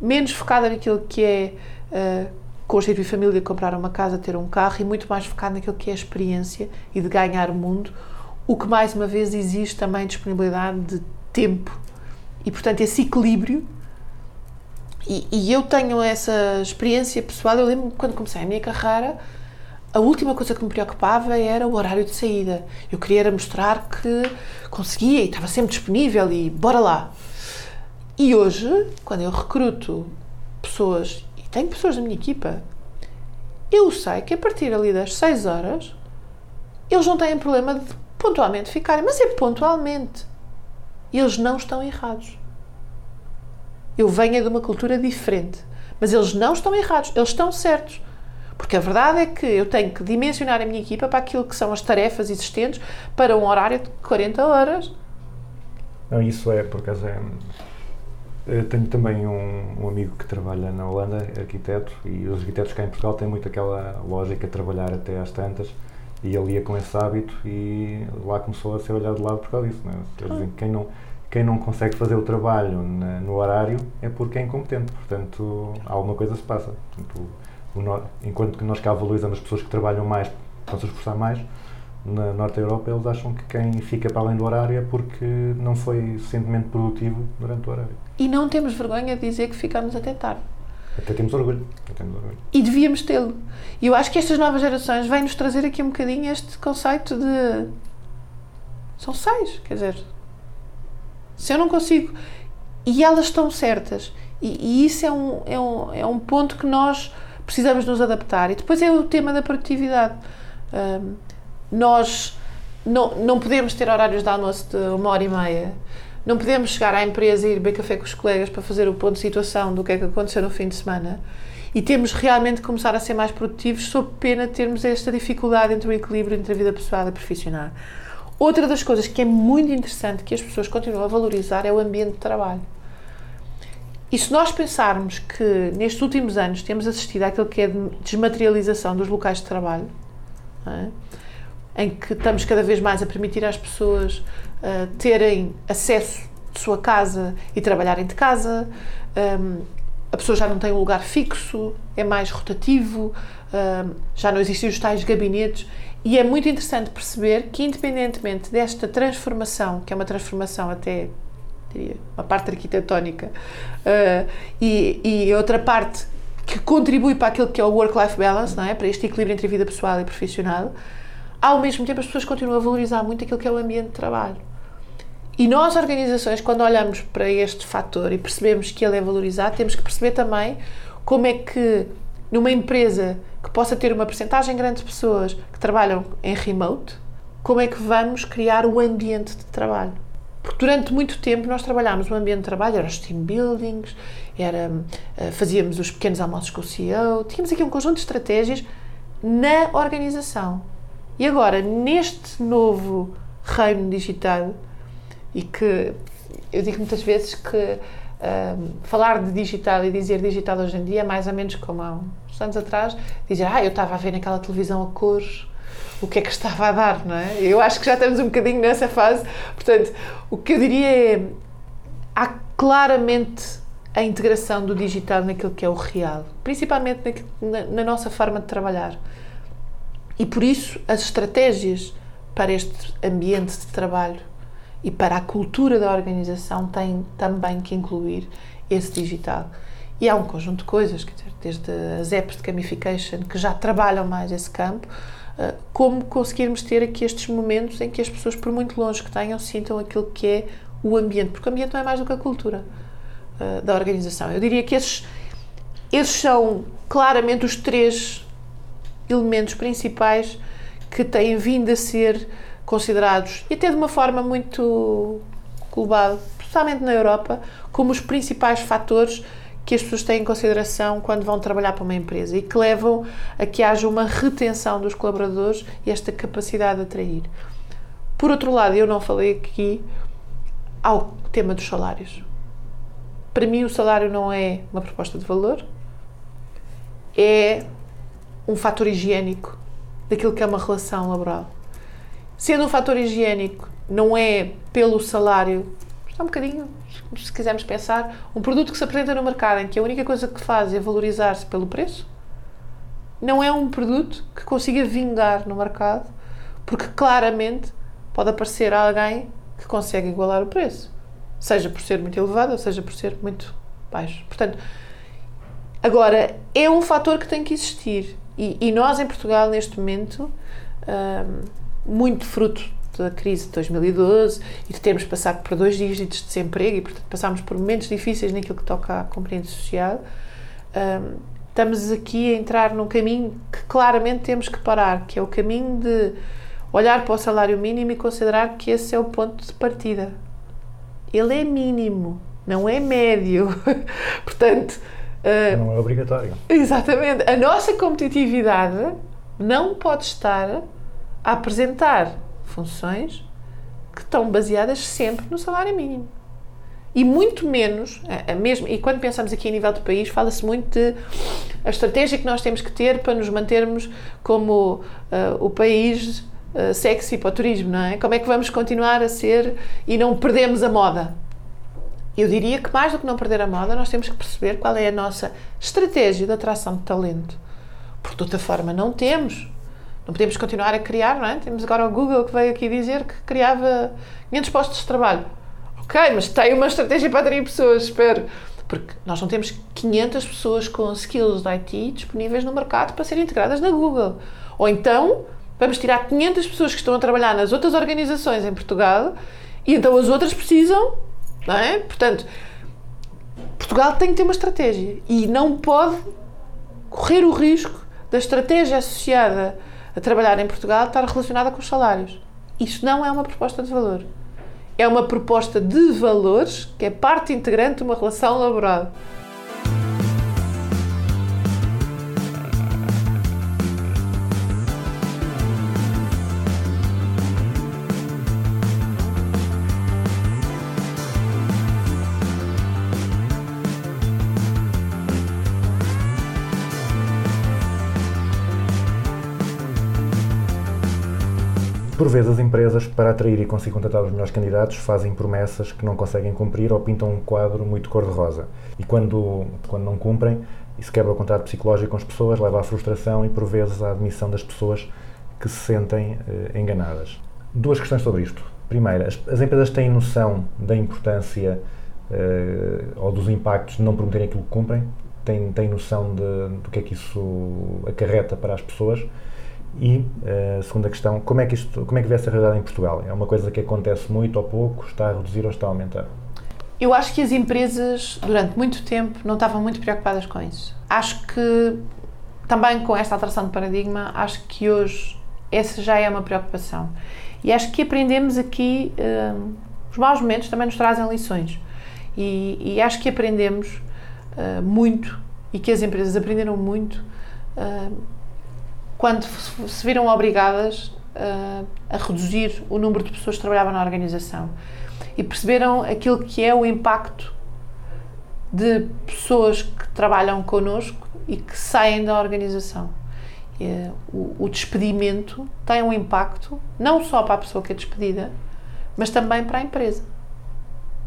[SPEAKER 2] menos focada naquilo que é uh, família, comprar uma casa, ter um carro e muito mais focada naquilo que é a experiência e de ganhar mundo, o que mais uma vez existe também disponibilidade de tempo e, portanto, esse equilíbrio. E, e eu tenho essa experiência pessoal. Eu lembro quando comecei a minha carreira, a última coisa que me preocupava era o horário de saída. Eu queria mostrar que conseguia e estava sempre disponível e bora lá. E hoje, quando eu recruto pessoas, e tenho pessoas da minha equipa, eu sei que a partir ali das 6 horas eles não têm problema de pontualmente ficarem, mas é pontualmente. Eles não estão errados. Eu venho de uma cultura diferente, mas eles não estão errados, eles estão certos. Porque a verdade é que eu tenho que dimensionar a minha equipa para aquilo que são as tarefas existentes para um horário de 40 horas.
[SPEAKER 1] Não, isso é, por acaso, é. Eu tenho também um, um amigo que trabalha na Holanda, arquiteto, e os arquitetos cá em Portugal têm muito aquela lógica de trabalhar até às tantas, e ele ia com esse hábito e lá começou a ser olhado de lado por causa disso. Não é? Quer dizer, quem, não, quem não consegue fazer o trabalho na- no horário é porque é incompetente, portanto, alguma coisa se passa. Portanto, no- enquanto que nós cá valorizamos as pessoas que trabalham mais, estão-se a esforçar mais, Na Norte da Europa, eles acham que quem fica para além do horário é porque não foi suficientemente produtivo durante o horário.
[SPEAKER 2] E não temos vergonha de dizer que ficamos até tarde.
[SPEAKER 1] Até temos orgulho. Até temos orgulho.
[SPEAKER 2] E devíamos tê-lo. E eu acho que estas novas gerações vêm-nos trazer aqui um bocadinho este conceito de. São seis, quer dizer. Se eu não consigo. E elas estão certas. E, e isso é um, é, um, é um ponto que nós precisamos nos adaptar. E depois é o tema da produtividade. Ahm, nós não, não podemos ter horários de almoço de uma hora e meia. Não podemos chegar à empresa e ir beber café com os colegas para fazer o ponto de situação do que é que aconteceu no fim de semana. E temos realmente de começar a ser mais produtivos sob pena de termos esta dificuldade entre o equilíbrio entre a vida pessoal e profissional. Outra das coisas que é muito interessante que as pessoas continuam a valorizar é o ambiente de trabalho. E se nós pensarmos que nestes últimos anos temos assistido àquilo que é de desmaterialização dos locais de trabalho, é? em que estamos cada vez mais a permitir às pessoas ah, terem acesso de sua casa e trabalharem de casa, hum, a pessoa já não tem um lugar fixo, é mais rotativo, hum, já não existem os tais gabinetes. E é muito interessante perceber que, independentemente desta transformação, que é uma transformação até diria, uma parte arquitetónica, uh, e, e outra parte que contribui para aquilo que é o work-life balance, não é? para este equilíbrio entre a vida pessoal e profissional, ao mesmo tempo as pessoas continuam a valorizar muito aquilo que é o ambiente de trabalho. E nós, organizações, quando olhamos para este fator e percebemos que ele é valorizado, temos que perceber também como é que numa empresa que possa ter uma percentagem grande de pessoas que trabalham em remote, como é que vamos criar o ambiente de trabalho? Porque durante muito tempo nós trabalhámos no ambiente de trabalho, eram os team buildings, era, eh, fazíamos os pequenos almoços com o CEO, tínhamos aqui um conjunto de estratégias na organização. E agora, neste novo reino digital, e que eu digo muitas vezes que ahm, falar de digital e dizer digital hoje em dia é mais ou menos como há uns anos atrás, dizer, ah, eu estava a ver naquela televisão a cores, o que é que estava a dar, não é? Eu acho que já estamos um bocadinho nessa fase, portanto, o que eu diria é, há claramente a integração do digital naquilo que é o real, principalmente na, na nossa forma de trabalhar. E por isso as estratégias para este ambiente de trabalho e para a cultura da organização têm também que incluir esse digital. E há um conjunto de coisas, quer dizer, desde as apps de gamification que já trabalham mais esse campo, como conseguirmos ter aqui estes momentos em que as pessoas, por muito longe que tenham, sintam aquilo que é o ambiente, porque o ambiente não é mais do que a cultura eh, da organização. Eu diria que esses, esses são claramente os três elementos principais que têm vindo a ser considerados, e até de uma forma muito global, especialmente na Europa, como os principais fatores que as pessoas têm em consideração quando vão trabalhar para uma empresa e que levam a que haja uma retenção dos colaboradores e esta capacidade de atrair. Por outro lado, eu não falei aqui ao tema dos salários. Para mim, o salário não é uma proposta de valor, é um fator higiênico daquilo que é uma relação laboral. Sendo um fator higiênico, não é pelo salário, está um bocadinho, se quisermos pensar, um produto que se apresenta no mercado em que a única coisa que faz é valorizar-se pelo preço, não é um produto que consiga vingar no mercado, porque claramente pode aparecer alguém que consegue igualar o preço, seja por ser muito elevado ou seja por ser muito baixo. Portanto, Agora, é um fator que tem que existir. E, e nós, em Portugal, neste momento, hum, muito fruto da crise de 2012 e de termos passado por dois dígitos de desemprego e, portanto, passámos por momentos difíceis naquilo que toca à compreensão social, hum, estamos aqui a entrar num caminho que claramente temos que parar, que é o caminho de olhar para o salário mínimo e considerar que esse é o ponto de partida. Ele é mínimo, não é médio. portanto, hum,
[SPEAKER 1] Não é obrigatório.
[SPEAKER 2] Exatamente. A nossa competitividade não pode estar a apresentar funções que estão baseadas sempre no salário mínimo. E muito menos, mesmo, e quando pensamos aqui a nível do país, fala-se muito de a estratégia que nós temos que ter para nos mantermos como ah, o país ah, sexy para o turismo, não é? Como é que vamos continuar a ser e não perdemos a moda? Eu diria que mais do que não perder a moda, nós temos que perceber qual é a nossa estratégia de atração de talento. Porque de outra forma não temos. Não podemos continuar a criar, não é? Temos agora o Google que veio aqui dizer que criava 500 postos de trabalho. Ok, mas tem uma estratégia para atrair pessoas, espero. Porque nós não temos 500 pessoas com skills de IT disponíveis no mercado para serem integradas na Google. Ou então, vamos tirar 500 pessoas que estão a trabalhar nas outras organizações em Portugal e então as outras precisam, não é? Portanto, Portugal tem que ter uma estratégia e não pode correr o risco da estratégia associada a trabalhar em Portugal estar relacionada com os salários. Isso não é uma proposta de valor. É uma proposta de valores que é parte integrante de uma relação laboral.
[SPEAKER 1] Por vezes as empresas, para atrair e conseguir contratar os melhores candidatos, fazem promessas que não conseguem cumprir ou pintam um quadro muito cor-de-rosa. E quando, quando não cumprem, isso quebra o contrato psicológico com as pessoas, leva à frustração e, por vezes, à admissão das pessoas que se sentem eh, enganadas. Duas questões sobre isto. Primeira, as, as empresas têm noção da importância eh, ou dos impactos de não prometerem aquilo que cumprem? Têm, têm noção de, do que é que isso acarreta para as pessoas? E a segunda questão, como é que isto, como é que vê essa realidade em Portugal? É uma coisa que acontece muito ou pouco, está a reduzir ou está a aumentar?
[SPEAKER 2] Eu acho que as empresas, durante muito tempo, não estavam muito preocupadas com isso. Acho que, também com esta alteração de paradigma, acho que hoje essa já é uma preocupação. E acho que aprendemos aqui, hum, os maus momentos também nos trazem lições. E, e acho que aprendemos uh, muito e que as empresas aprenderam muito uh, quando se viram obrigadas uh, a reduzir o número de pessoas que trabalhavam na organização e perceberam aquilo que é o impacto de pessoas que trabalham connosco e que saem da organização. E, o, o despedimento tem um impacto não só para a pessoa que é despedida, mas também para a empresa.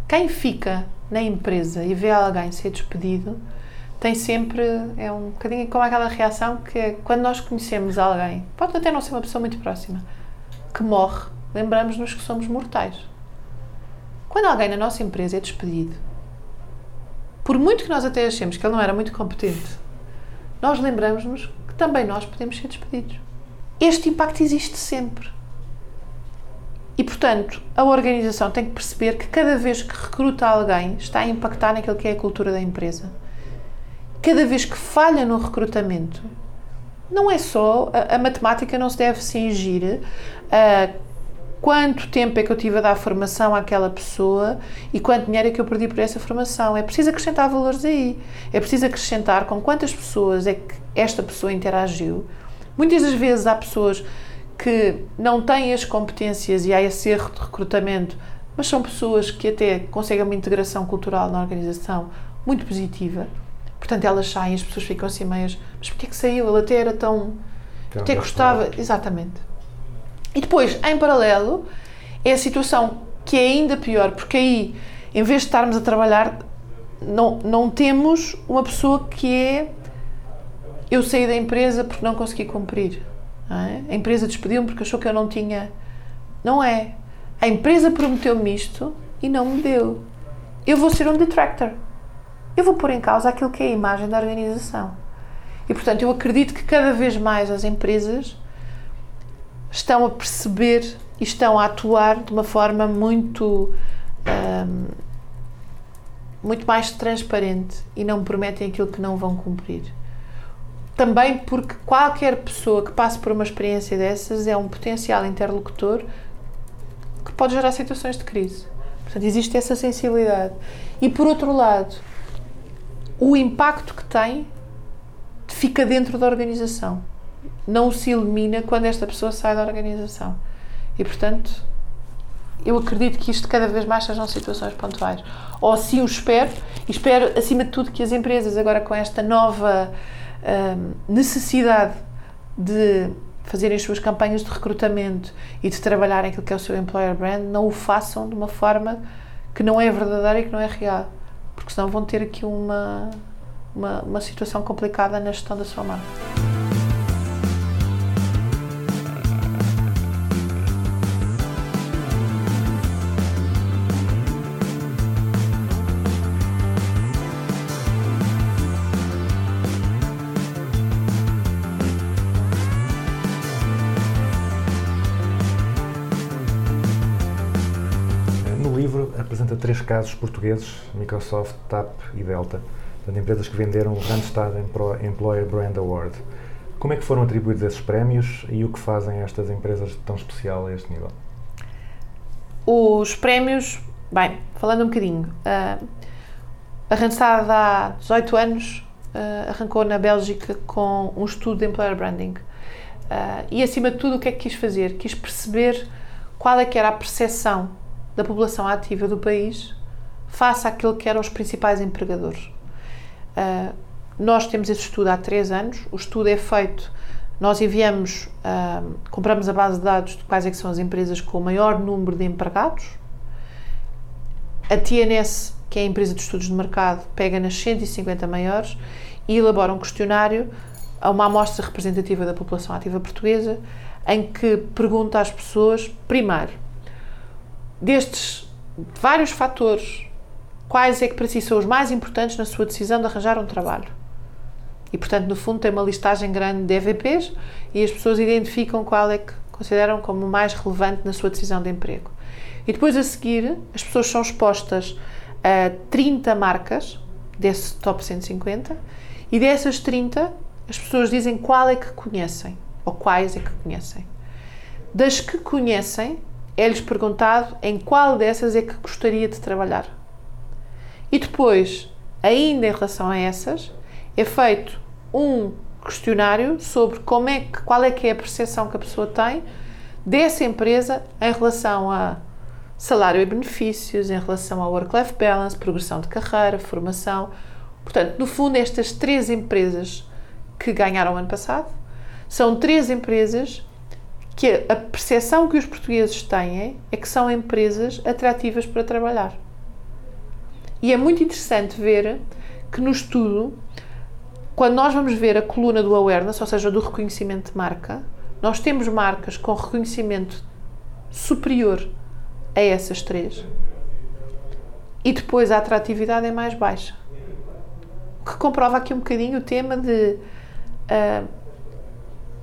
[SPEAKER 2] Quem fica na empresa e vê alguém ser despedido tem sempre, é um bocadinho como aquela reação que é quando nós conhecemos alguém, pode até não ser uma pessoa muito próxima, que morre, lembramos-nos que somos mortais. Quando alguém na nossa empresa é despedido, por muito que nós até achemos que ele não era muito competente, nós lembramos-nos que também nós podemos ser despedidos. Este impacto existe sempre. E, portanto, a organização tem que perceber que cada vez que recruta alguém está a impactar naquilo que é a cultura da empresa cada vez que falha no recrutamento, não é só a, a matemática não se deve cingir a quanto tempo é que eu tive a dar formação àquela pessoa e quanto dinheiro é que eu perdi por essa formação. É preciso acrescentar valores aí. É preciso acrescentar com quantas pessoas é que esta pessoa interagiu. Muitas das vezes há pessoas que não têm as competências e há esse erro de recrutamento, mas são pessoas que até conseguem uma integração cultural na organização muito positiva. Portanto, elas saem, as pessoas ficam assim meias, mas porquê que saiu? Ele até era tão.
[SPEAKER 1] Então,
[SPEAKER 2] até gostava. Exatamente. E depois, em paralelo, é a situação que é ainda pior, porque aí, em vez de estarmos a trabalhar, não, não temos uma pessoa que é. Eu saí da empresa porque não consegui cumprir. não é? A empresa despediu-me porque achou que eu não tinha. Não é. A empresa prometeu-me isto e não me deu. Eu vou ser um detractor eu vou pôr em causa aquilo que é a imagem da organização. E, portanto, eu acredito que cada vez mais as empresas estão a perceber e estão a atuar de uma forma muito. hum, muito mais transparente e não prometem aquilo que não vão cumprir. Também porque qualquer pessoa que passe por uma experiência dessas é um potencial interlocutor que pode gerar situações de crise. Portanto, existe essa sensibilidade. E por outro lado, o impacto que tem fica dentro da organização. Não se elimina quando esta pessoa sai da organização. E, portanto, eu acredito que isto cada vez mais sejam situações pontuais. Ou assim o espero, e espero, acima de tudo, que as empresas, agora com esta nova hum, necessidade de fazerem as suas campanhas de recrutamento e de trabalharem aquilo que é o seu employer brand, não o façam de uma forma que não é verdadeira e que não é real porque senão vão ter aqui uma, uma, uma situação complicada na gestão da sua marca.
[SPEAKER 1] Casos portugueses, Microsoft, TAP e Delta, portanto, empresas que venderam o Randstad Employer Brand Award. Como é que foram atribuídos esses prémios e o que fazem estas empresas de tão especial a este nível?
[SPEAKER 2] Os prémios, bem, falando um bocadinho, ah, a Randstad há 18 anos ah, arrancou na Bélgica com um estudo de employer branding. Ah, e acima de tudo, o que é que quis fazer? Quis perceber qual é que era a percepção da população ativa do país face àquilo que eram os principais empregadores. Ah, nós temos esse estudo há três anos. O estudo é feito, nós enviamos, ah, compramos a base de dados de quais é são as empresas com o maior número de empregados. A TNS, que é a empresa de estudos de mercado, pega nas 150 maiores e elabora um questionário a uma amostra representativa da população ativa portuguesa, em que pergunta às pessoas, primeiro, destes vários fatores, quais é que para si são os mais importantes na sua decisão de arranjar um trabalho? E, portanto, no fundo, tem uma listagem grande de EVPs e as pessoas identificam qual é que consideram como mais relevante na sua decisão de emprego. E depois, a seguir, as pessoas são expostas a 30 marcas desse top 150 e dessas 30, as pessoas dizem qual é que conhecem ou quais é que conhecem. Das que conhecem, é-lhes perguntado em qual dessas é que gostaria de trabalhar. E depois, ainda em relação a essas, é feito um questionário sobre como é que, qual é que é a percepção que a pessoa tem dessa empresa em relação a salário e benefícios, em relação ao work-life balance, progressão de carreira, formação. Portanto, no fundo, estas três empresas que ganharam ano passado são três empresas que a percepção que os portugueses têm é que são empresas atrativas para trabalhar. E é muito interessante ver que no estudo, quando nós vamos ver a coluna do awareness, ou seja, do reconhecimento de marca, nós temos marcas com reconhecimento superior a essas três. E depois a atratividade é mais baixa. O que comprova aqui um bocadinho o tema de ah,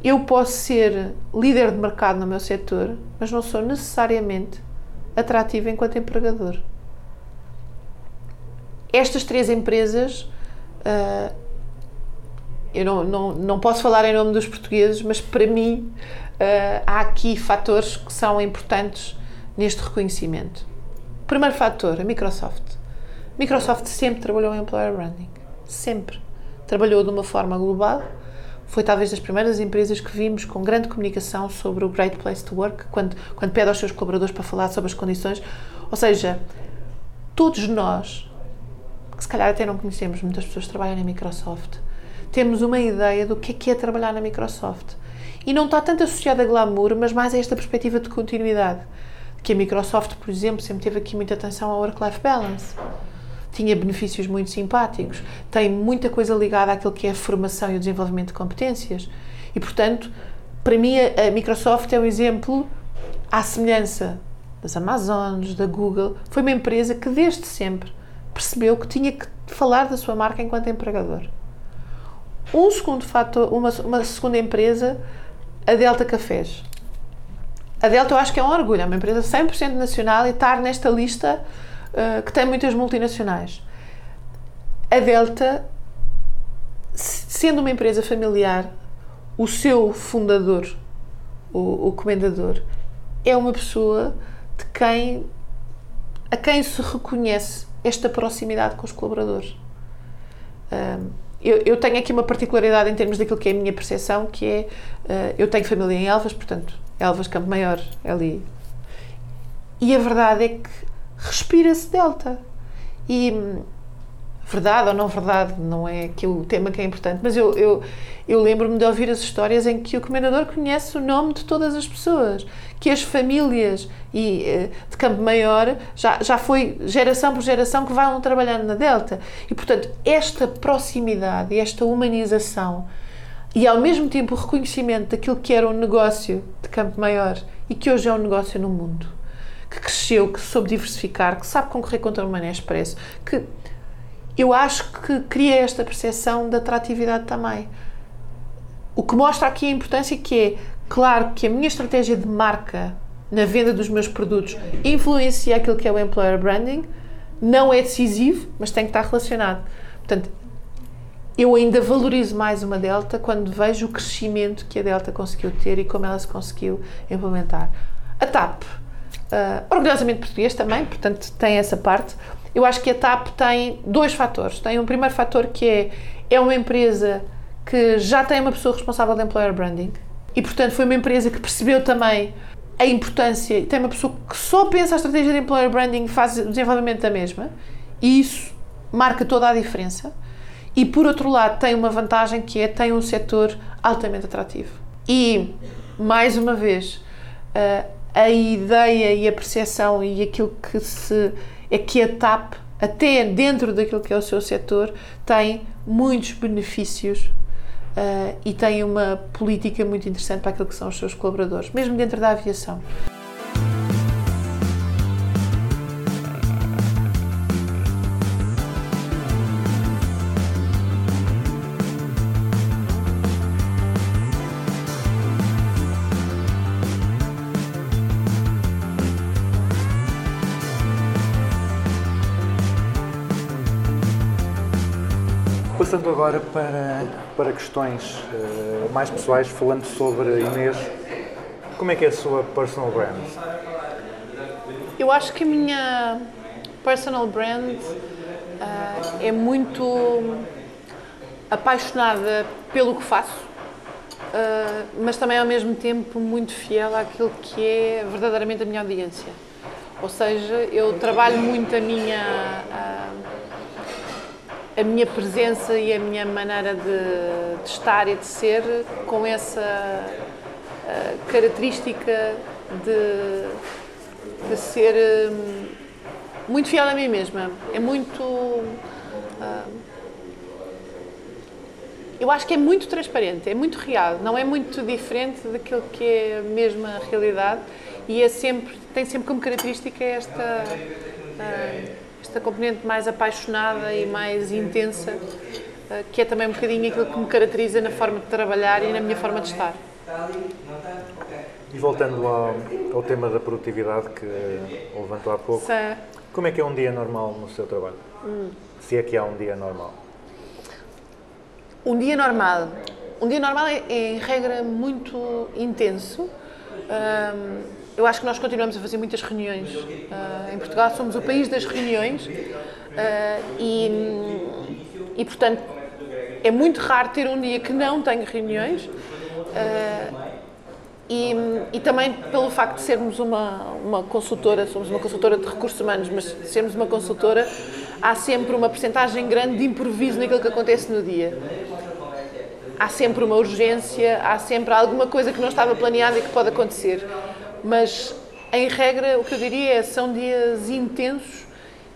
[SPEAKER 2] eu posso ser líder de mercado no meu setor, mas não sou necessariamente atrativo enquanto empregador. Estas três empresas, ah, eu não, não, não posso falar em nome dos portugueses, mas para mim ah, há aqui fatores que são importantes neste reconhecimento. Primeiro fator, a Microsoft. Microsoft sempre trabalhou em employer branding. Sempre. Trabalhou de uma forma global. Foi talvez das primeiras empresas que vimos com grande comunicação sobre o Great Place to Work, quando, quando pede aos seus colaboradores para falar sobre as condições. Ou seja, todos nós, se calhar até não conhecemos, muitas pessoas trabalham na Microsoft, temos uma ideia do que é que é trabalhar na Microsoft. E não está tanto associado a glamour, mas mais a esta perspectiva de continuidade. Que a Microsoft, por exemplo, sempre teve aqui muita atenção ao work-life balance. Tinha benefícios muito simpáticos, tem muita coisa ligada àquilo que é a formação e o desenvolvimento de competências. E, portanto, para mim, a a Microsoft é um exemplo à semelhança das Amazonas, da Google. Foi uma empresa que, desde sempre, percebeu que tinha que falar da sua marca enquanto empregador. Um segundo fator, uma, uma segunda empresa, a Delta Cafés. A Delta eu acho que é um orgulho, é uma empresa 100% nacional e estar nesta lista uh, que tem muitas multinacionais. A Delta, se- sendo uma empresa familiar, o seu fundador, o, o comendador, é uma pessoa de quem a quem se reconhece esta proximidade com os colaboradores. Um, eu, eu tenho aqui uma particularidade em termos daquilo que é a minha percepção, que é, uh, eu tenho família em Elvas, portanto, Elvas Campo Maior, é ali. E a verdade é que respira-se Delta. E hum, verdade ou não verdade, não é aqui o tema que é importante, mas eu, eu, eu lembro-me de ouvir as histórias em que o comendador conhece o nome de todas as pessoas, que as famílias e, eh, de Campo Maior já, já foi geração por geração que vão trabalhando na Delta. E, portanto, esta proximidade, esta humanização e, ao mesmo tempo, o reconhecimento daquilo que era um negócio de Campo Maior e que hoje é um negócio no mundo, que cresceu, que soube diversificar, que sabe concorrer contra o Mané Expresso, que eu acho que cria esta percepção de atratividade também. O que mostra aqui a importância que é, claro, que a minha estratégia de marca na venda dos meus produtos influencia aquilo que é o employer branding, não é decisivo, mas tem que estar relacionado. Portanto, eu ainda valorizo mais uma Delta quando vejo o crescimento que a Delta conseguiu ter e como ela se conseguiu implementar. A TAP, ah, orgulhosamente português também, portanto tem essa parte. Eu acho que a TAP tem dois fatores. Tem um primeiro fator que é, é uma empresa que já tem uma pessoa responsável de employer branding e, portanto, foi uma empresa que percebeu também a importância tem uma pessoa que só pensa a estratégia de employer branding e faz o desenvolvimento da mesma e isso marca toda a diferença. E por outro lado, tem uma vantagem que é tem um setor altamente atrativo. E mais uma vez, eh, a ideia e a percepção e aquilo que se é que a TAP, até dentro daquilo que é o seu setor, tem muitos benefícios eh, e tem uma política muito interessante para aquilo que são os seus colaboradores, mesmo dentro da aviação.
[SPEAKER 1] Agora para, para questões eh, mais pessoais, falando sobre Inês, como é que é a sua personal brand?
[SPEAKER 2] Eu acho que a minha personal brand ah, é muito apaixonada pelo que faço, ah, mas também ao mesmo tempo muito fiel àquilo que é verdadeiramente a minha audiência. Ou seja, eu trabalho muito a minha a minha presença e a minha maneira de, de estar e de ser com essa ah, característica de, de ser hum, muito fiel a mim mesma. É muito. ah, eu acho que é muito transparente, é muito real, não é muito diferente daquilo que é a mesma realidade e é sempre, tem sempre como característica esta, ah, esta componente mais apaixonada e mais intensa, ah, que é também um bocadinho aquilo que me caracteriza na forma de trabalhar e na minha forma de estar.
[SPEAKER 1] E voltando ao, ao tema da produtividade que levantou há pouco,
[SPEAKER 2] Se-
[SPEAKER 1] como é que é um dia normal no seu trabalho? Se é que há um dia normal.
[SPEAKER 2] Um dia normal. Um dia normal é, é, em regra, muito intenso. Ahm, eu acho que nós continuamos a fazer muitas reuniões. Ah, em Portugal somos o país das reuniões ah, e, e, portanto, é muito raro ter um dia que não tenha reuniões. Ah, e, e também pelo facto de sermos uma, uma consultora, somos uma consultora de recursos humanos, mas sermos uma consultora, há sempre uma percentagem grande de improviso naquilo que acontece no dia. Há sempre uma urgência, há sempre alguma coisa que não estava planeada e que pode acontecer. Mas, em regra, o que eu diria é são dias intensos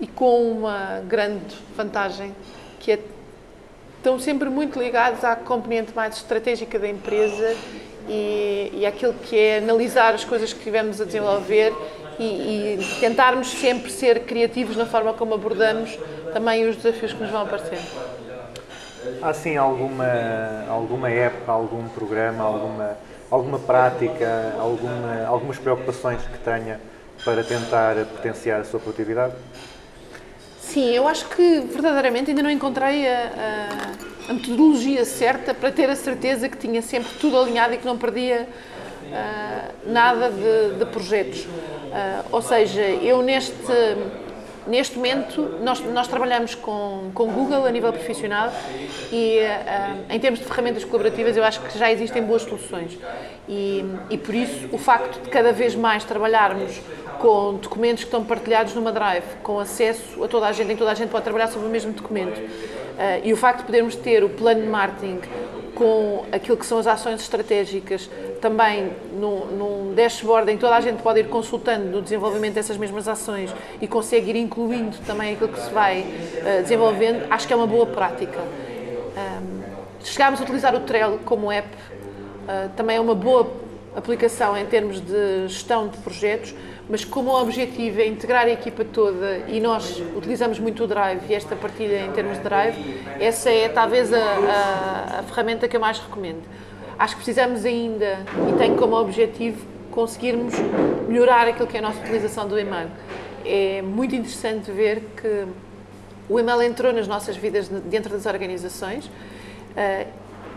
[SPEAKER 2] e com uma grande vantagem, que é estão sempre muito ligados à componente mais estratégica da empresa e, e àquilo que é analisar as coisas que tivemos a desenvolver e, e tentarmos sempre ser criativos na forma como abordamos também os desafios que nos vão aparecendo.
[SPEAKER 1] Há sim alguma, alguma app, algum programa, alguma, alguma prática, alguma, algumas preocupações que tenha para tentar potenciar a sua produtividade?
[SPEAKER 2] Sim, eu acho que verdadeiramente ainda não encontrei a, a- a metodologia certa para ter a certeza que tinha sempre tudo alinhado e que não perdia ah, nada de, de projetos. Ah, ou seja, eu neste, neste momento nós, nós trabalhamos com, com Google a nível profissional e ah, em termos de ferramentas colaborativas eu acho que já existem boas soluções e, e por isso o facto de cada vez mais trabalharmos com documentos que estão partilhados numa drive, com acesso a toda a gente, em toda a gente pode trabalhar sobre o mesmo documento. Eh, e o facto de podermos ter o plano de marketing com aquilo que são as ações estratégicas também num, num dashboard em que toda a gente pode ir consultando no desenvolvimento dessas mesmas ações e consegue ir incluindo também aquilo que se vai eh, desenvolvendo, acho que é uma boa prática. Ahm, chegámos a utilizar o Trello como app, Uh, também é uma boa aplicação em termos de gestão de projetos, mas como o objetivo é integrar a equipa toda e nós utilizamos muito o Drive e esta partilha em termos de Drive, essa é talvez a, a- a ferramenta que eu mais recomendo. Acho que precisamos ainda, e tenho como objetivo, conseguirmos melhorar aquilo que é a nossa utilização do e-mail. é muito interessante ver que o e-mail entrou nas nossas vidas dentro das organizações eh,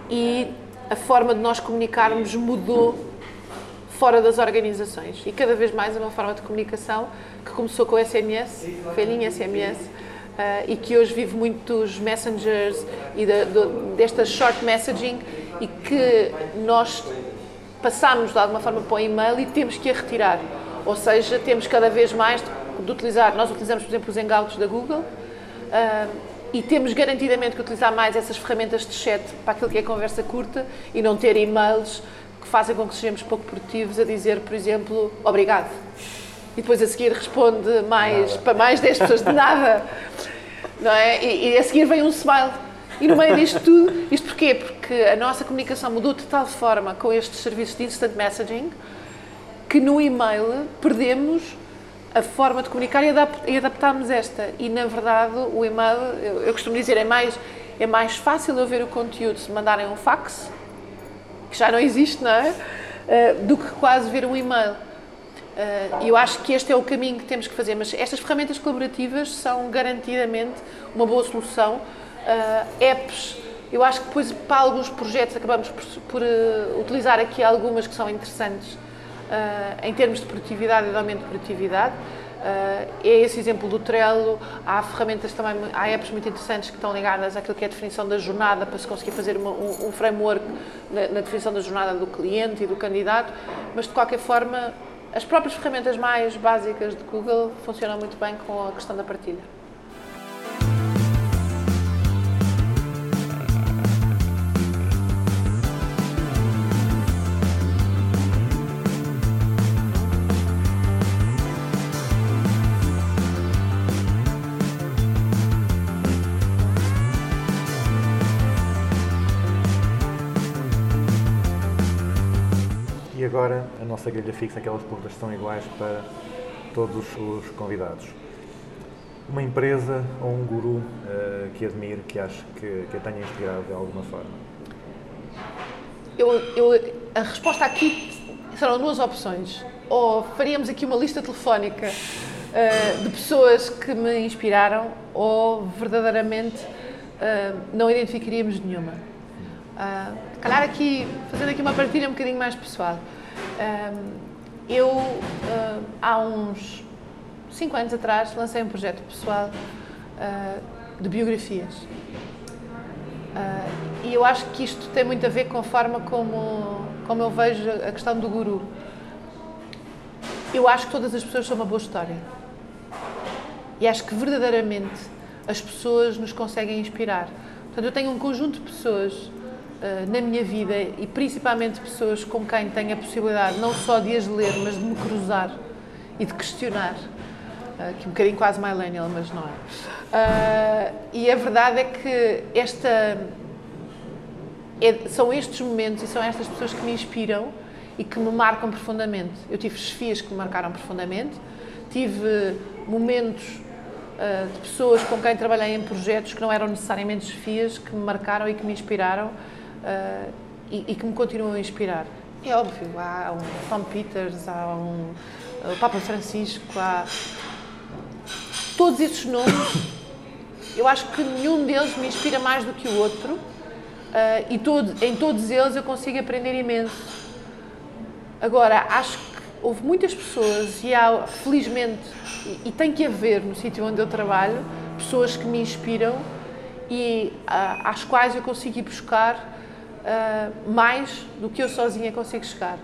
[SPEAKER 2] e a forma de nós comunicarmos mudou fora das organizações. E cada vez mais é uma forma de comunicação que começou com o SMS, velhinha SMS, eh, e que hoje vive muito dos messengers e desta short messaging e que nós passamos de alguma forma para o e-mail e temos que a retirar. Ou seja, temos cada vez mais de, de utilizar, nós utilizamos, por exemplo, os Hangouts da Google ah, e temos garantidamente que utilizar mais essas ferramentas de chat para aquilo que é conversa curta e não ter e-mails que fazem com que sejamos pouco produtivos a dizer, por exemplo, obrigado. E depois a seguir responde mais, para mais 10 pessoas de nada. Não é? E, e a seguir vem um smile. E no meio disto tudo, isto porquê? Porque a nossa comunicação mudou de tal forma com estes serviços de instant messaging que no e-mail perdemos a forma de comunicar e, adap e adaptámos esta. E na verdade o e-mail, eu, eu costumo dizer, é mais, é mais fácil eu ver o conteúdo se mandarem um fax, que já não existe, não é? Eh, do que quase ver um e-mail. E eu acho que este é o caminho que temos que fazer, mas estas ferramentas colaborativas são garantidamente uma boa solução. Eh, apps, eu acho que depois para alguns projetos acabamos por, por, eh, utilizar aqui algumas que são interessantes em termos de produtividade e de aumento de produtividade. Eh, é esse exemplo do Trello, há ferramentas também, há apps muito interessantes que estão ligadas àquilo que é a definição da jornada para se conseguir fazer uma- um, um framework na, na definição da jornada do cliente e do candidato, mas de qualquer forma as próprias ferramentas mais básicas de Google funcionam muito bem com a questão da partilha.
[SPEAKER 1] Agora a nossa grelha fixa, aquelas que são iguais para todos os convidados. Uma empresa ou um guru eh, que admire, que acho que, que a tenha inspirado de alguma forma?
[SPEAKER 2] Eu, eu- a resposta aqui serão duas opções. Ou faríamos aqui uma lista telefónica eh, de pessoas que me inspiraram, ou verdadeiramente eh, não identificaríamos nenhuma. Ah, calhar aqui, fazendo aqui uma partilha um bocadinho mais pessoal. Eu, ah, há uns 5 anos atrás, lancei um projeto pessoal ah, de biografias. Ah, e eu acho que isto tem muito a ver com a forma como, como eu vejo a questão do guru. Eu acho que todas as pessoas são uma boa história. E acho que verdadeiramente as pessoas nos conseguem inspirar. Portanto, eu tenho um conjunto de pessoas ah, na minha vida e principalmente pessoas com quem tenho a possibilidade não só de as ler, mas de me cruzar e de questionar. Ah, que é um bocadinho quase millennial, mas não é. Ah, e a verdade é que esta é- são estes momentos e são estas pessoas que me inspiram e que me marcam profundamente. Eu tive chefias que me marcaram profundamente, tive momentos ah, de pessoas com quem trabalhei em projetos que não eram necessariamente chefias, que me marcaram e que me inspiraram ah, e, e que me continuam a inspirar. É óbvio, há um Tom Peters, há um o Papa Francisco, há todos esses nomes eu acho que nenhum deles me inspira mais do que o outro ah, e todo- em todos eles eu consigo aprender imenso. Agora, acho que houve muitas pessoas e há, felizmente, e, e tem que haver no sítio onde eu trabalho, pessoas que me inspiram e ah, às quais eu consigo ir buscar ah, mais do que eu sozinha consigo chegar.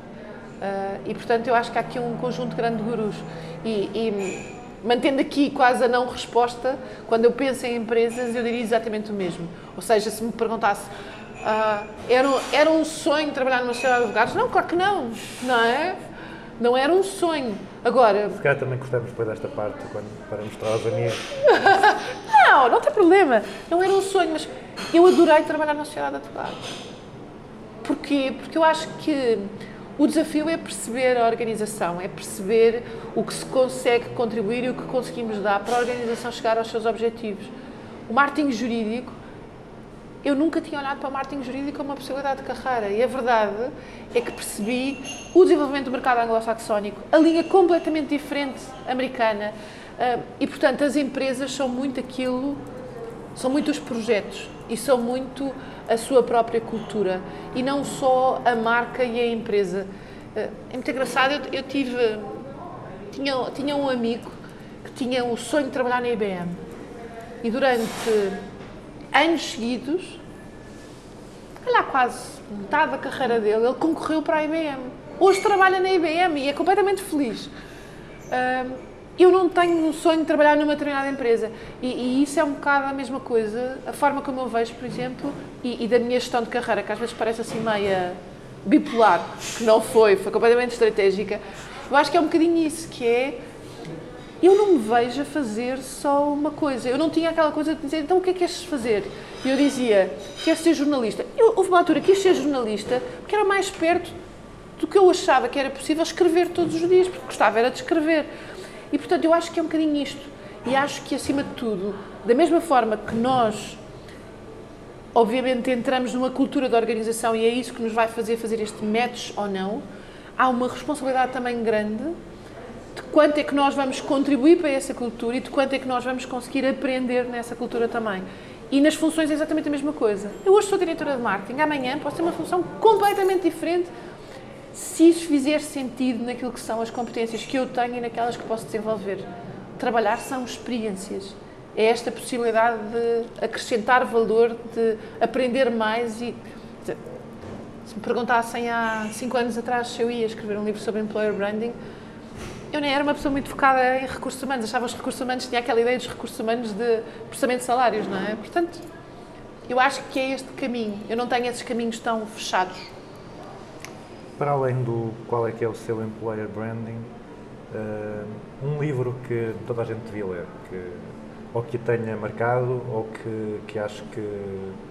[SPEAKER 2] Ah, e portanto eu acho que há aqui um conjunto grande de gurus. E, e, mantendo aqui quase a não resposta, quando eu penso em empresas eu diria exatamente o mesmo. Ou seja, se me perguntasse ah, era, era um sonho trabalhar numa sociedade de advogados? Não, claro que não, não é? Não era um sonho. Agora,
[SPEAKER 1] Se calhar também gostamos depois desta parte, quando, para mostrar aos amigos.
[SPEAKER 2] Não, não tem problema. Não era um sonho, mas eu adorei trabalhar na sociedade de advogados. Porquê? Porque eu acho que o desafio é perceber a organização, é perceber o que se consegue contribuir e o que conseguimos dar para a organização chegar aos seus objetivos. O marketing jurídico, eu nunca tinha olhado para o marketing jurídico como uma possibilidade de carreira e a verdade é que percebi o desenvolvimento do mercado anglo-saxónico, a linha completamente diferente americana, Ah, e, portanto, as empresas são muito aquilo, são muito os projetos e são muito a sua própria cultura e não só a marca e a empresa. Ah, é muito engraçado, eu, eu tive, tinha, tinha um amigo que tinha o sonho de trabalhar na IBM e durante anos seguidos, calhar quase metade da carreira dele, ele concorreu para a IBM. Hoje trabalha na IBM e é completamente feliz. Ahm, eu não tenho um sonho de trabalhar numa determinada empresa. E, e isso é um bocado a mesma coisa, a forma como eu vejo, por exemplo, e, e da minha gestão de carreira, que às vezes parece assim meia bipolar, que não foi, foi completamente estratégica. Eu acho que é um bocadinho isso, que é eu não me vejo a fazer só uma coisa. Eu não tinha aquela coisa de dizer, então o que é que queres fazer? E eu dizia, quero ser jornalista. Eu, houve uma altura que quis ser jornalista porque era mais perto do que eu achava que era possível escrever todos os dias, porque gostava era de escrever. E portanto eu acho que é um bocadinho isto. E acho que acima de tudo, da mesma forma que nós obviamente entramos numa cultura de organização e é isso que nos vai fazer fazer este match ou não, há uma responsabilidade também grande de quanto é que nós vamos contribuir para essa cultura e de quanto é que nós vamos conseguir aprender nessa cultura também. E nas funções é exatamente a mesma coisa. Eu hoje sou diretora de marketing, amanhã posso ter uma função completamente diferente se isso fizer sentido naquilo que são as competências que eu tenho e naquelas que posso desenvolver. Trabalhar são experiências. É esta possibilidade de acrescentar valor, de aprender mais e. Se me perguntassem há cinco anos atrás se eu ia escrever um livro sobre employer branding, eu nem era uma pessoa muito focada em recursos humanos. Achava os recursos humanos tinha aquela ideia dos recursos humanos de processamento de salários, não é? Portanto, eu acho que é este caminho. Eu não tenho esses caminhos tão fechados.
[SPEAKER 1] Para além do qual é que é o seu employer branding, eh, um livro que toda a gente devia ler, que ou que tenha marcado ou que, que acho que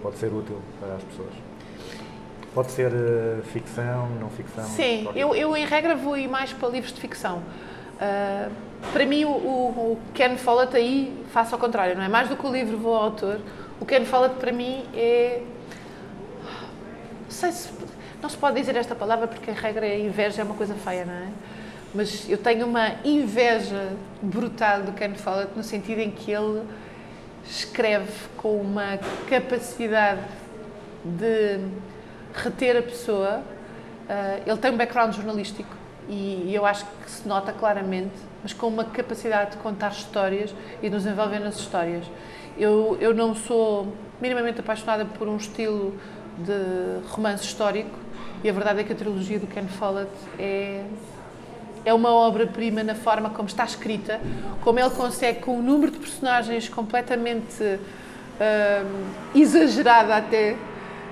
[SPEAKER 1] pode ser útil para as pessoas. Pode ser eh, ficção, não ficção?
[SPEAKER 2] Sim, eu, eu em regra vou ir mais para livros de ficção. Ah, para mim, o, o, o Ken Follett aí faço ao contrário, não é? Mais do que o livro vou ao autor. O Ken Follett para mim é. Não sei se. Não se pode dizer esta palavra porque, em regra, a inveja é uma coisa feia, não é? Mas eu tenho uma inveja brutal do Ken Follett no sentido em que ele escreve com uma capacidade de reter a pessoa. Ah, ele tem um background jornalístico e eu acho que se nota claramente, mas com uma capacidade de contar histórias e de nos envolver nas histórias. Eu, eu não sou minimamente apaixonada por um estilo de romance histórico e a verdade é que a trilogia do Ken Follett é é uma obra-prima na forma como está escrita, como ele consegue, com um número de personagens completamente hum, exagerada até.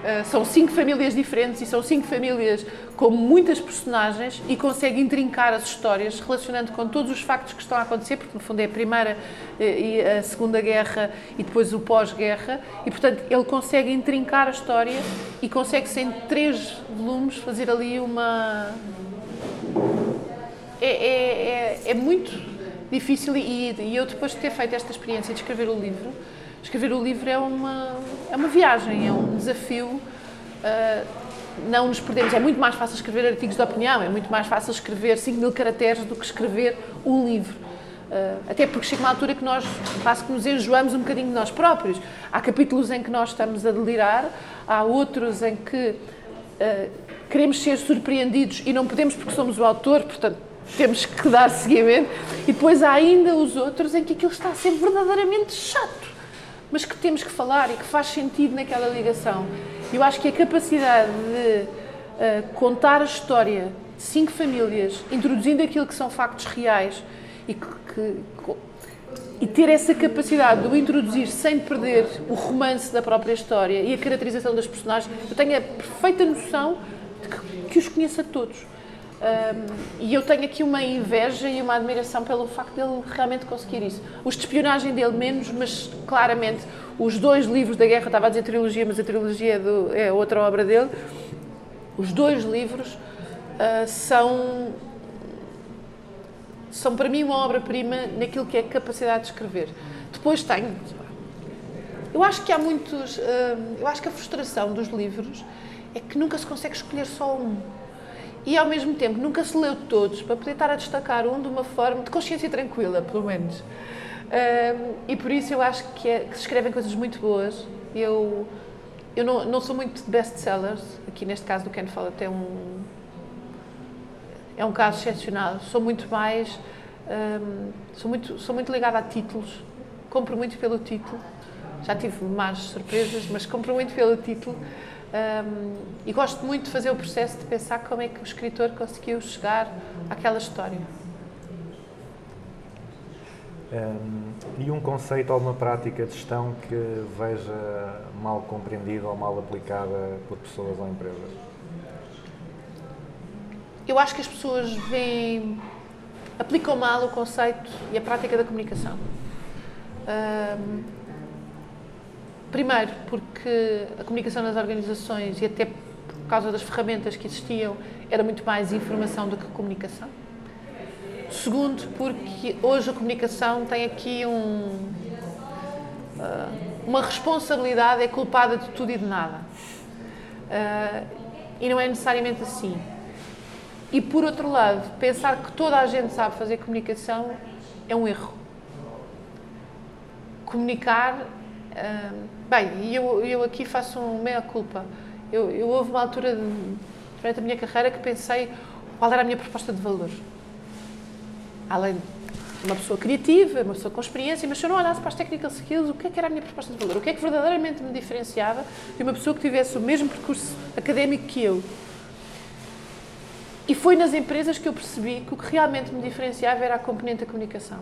[SPEAKER 2] Uh, são cinco famílias diferentes e são cinco famílias com muitas personagens e consegue intrincar as histórias relacionando com todos os factos que estão a acontecer, porque no fundo é a primeira eh, e a segunda guerra e depois o pós-guerra. E portanto ele consegue intrincar a história e consegue sem três volumes fazer ali uma é, é, é, é muito difícil e, e eu depois de ter feito esta experiência de escrever o livro, escrever o livro é uma, é uma viagem, é um desafio. ah, não nos perdemos. É muito mais fácil escrever artigos de opinião, é muito mais fácil escrever 5 mil caracteres do que escrever um livro. Ah, até porque chega uma altura que nós quase que nos enjoamos um bocadinho de nós próprios. Há capítulos em que nós estamos a delirar, há outros em que ah, queremos ser surpreendidos e não podemos porque somos o autor, portanto temos que dar seguimento. E depois há ainda os outros em que aquilo está a ser verdadeiramente chato, mas que temos que falar e que faz sentido naquela ligação. Eu acho que a capacidade de ah, contar a história de cinco famílias, introduzindo aquilo que são factos reais e que, que- e ter essa capacidade de o introduzir sem perder o romance da própria história e a caracterização das personagens, eu tenho a perfeita noção de que, que os conheço a todos. Um, e eu tenho aqui uma inveja e uma admiração pelo facto dele realmente conseguir isso. Os de espionagem dele menos, mas claramente os dois livros da guerra, eu estava a dizer trilogia, mas a trilogia é, do- é outra obra dele, os dois livros ah, são são para mim uma obra-prima naquilo que é a capacidade de escrever. Depois tenho. Eu acho que há muitos. hum, eu acho que a frustração dos livros é que nunca se consegue escolher só um. E ao mesmo tempo nunca se leu todos para poder estar a destacar um de uma forma de consciência tranquila, pelo menos. Ahm, e por isso eu acho que, é- que se escrevem coisas muito boas. Eu, eu não, não sou muito de best-sellers, aqui neste caso do Ken Follett é um, é um caso excepcional. Sou muito mais. ahm, sou, muito, sou muito ligada a títulos, compro muito pelo título. Já tive más surpresas, mas compro muito pelo título. Ahm, e gosto muito de fazer o processo de pensar como é que o escritor conseguiu chegar àquela história.
[SPEAKER 1] Hum, e um conceito ou uma prática de gestão que veja mal compreendida ou mal aplicada por pessoas ou empresas?
[SPEAKER 2] Eu acho que as pessoas veem, aplicam mal o conceito e a prática da comunicação. Ahm, primeiro, porque a comunicação nas organizações e até por causa das ferramentas que existiam era muito mais informação do que comunicação. Segundo, porque hoje a comunicação tem aqui um, ah, uma responsabilidade, é culpada de tudo e de nada. Ah, e não é necessariamente assim. E por outro lado, pensar que toda a gente sabe fazer comunicação é um erro. Comunicar. Bem, e eu, eu aqui faço um meia-culpa. Eu, eu houve uma altura de- durante a minha carreira que pensei qual era a minha proposta de valor. Além de uma pessoa criativa, uma pessoa com experiência, mas se eu não olhasse para as technical skills, o que é que era a minha proposta de valor? O que é que verdadeiramente me diferenciava de uma pessoa que tivesse o mesmo percurso académico que eu? E foi nas empresas que eu percebi que o que realmente me diferenciava era a componente da comunicação.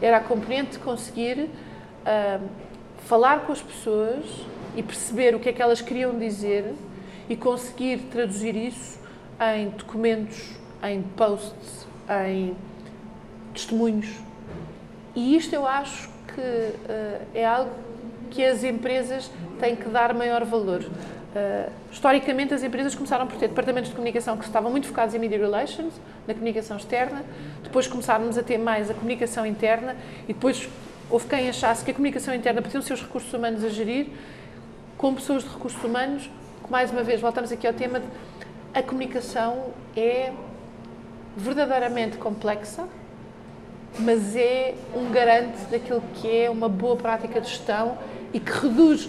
[SPEAKER 2] Era a componente de conseguir ah, falar com as pessoas e perceber o que é que elas queriam dizer e conseguir traduzir isso em documentos, em posts, em testemunhos. E isto eu acho que ah, é algo que as empresas têm que dar maior valor. Uh, historicamente, as empresas começaram por ter departamentos de comunicação que estavam muito focados em media relations, na comunicação externa, depois começámos a ter mais a comunicação interna e depois houve quem achasse que a comunicação interna podiam ser os recursos humanos a gerir, com pessoas de recursos humanos, mais uma vez voltamos aqui ao tema de a comunicação é verdadeiramente complexa, mas é um garante daquilo que é uma boa prática de gestão e que reduz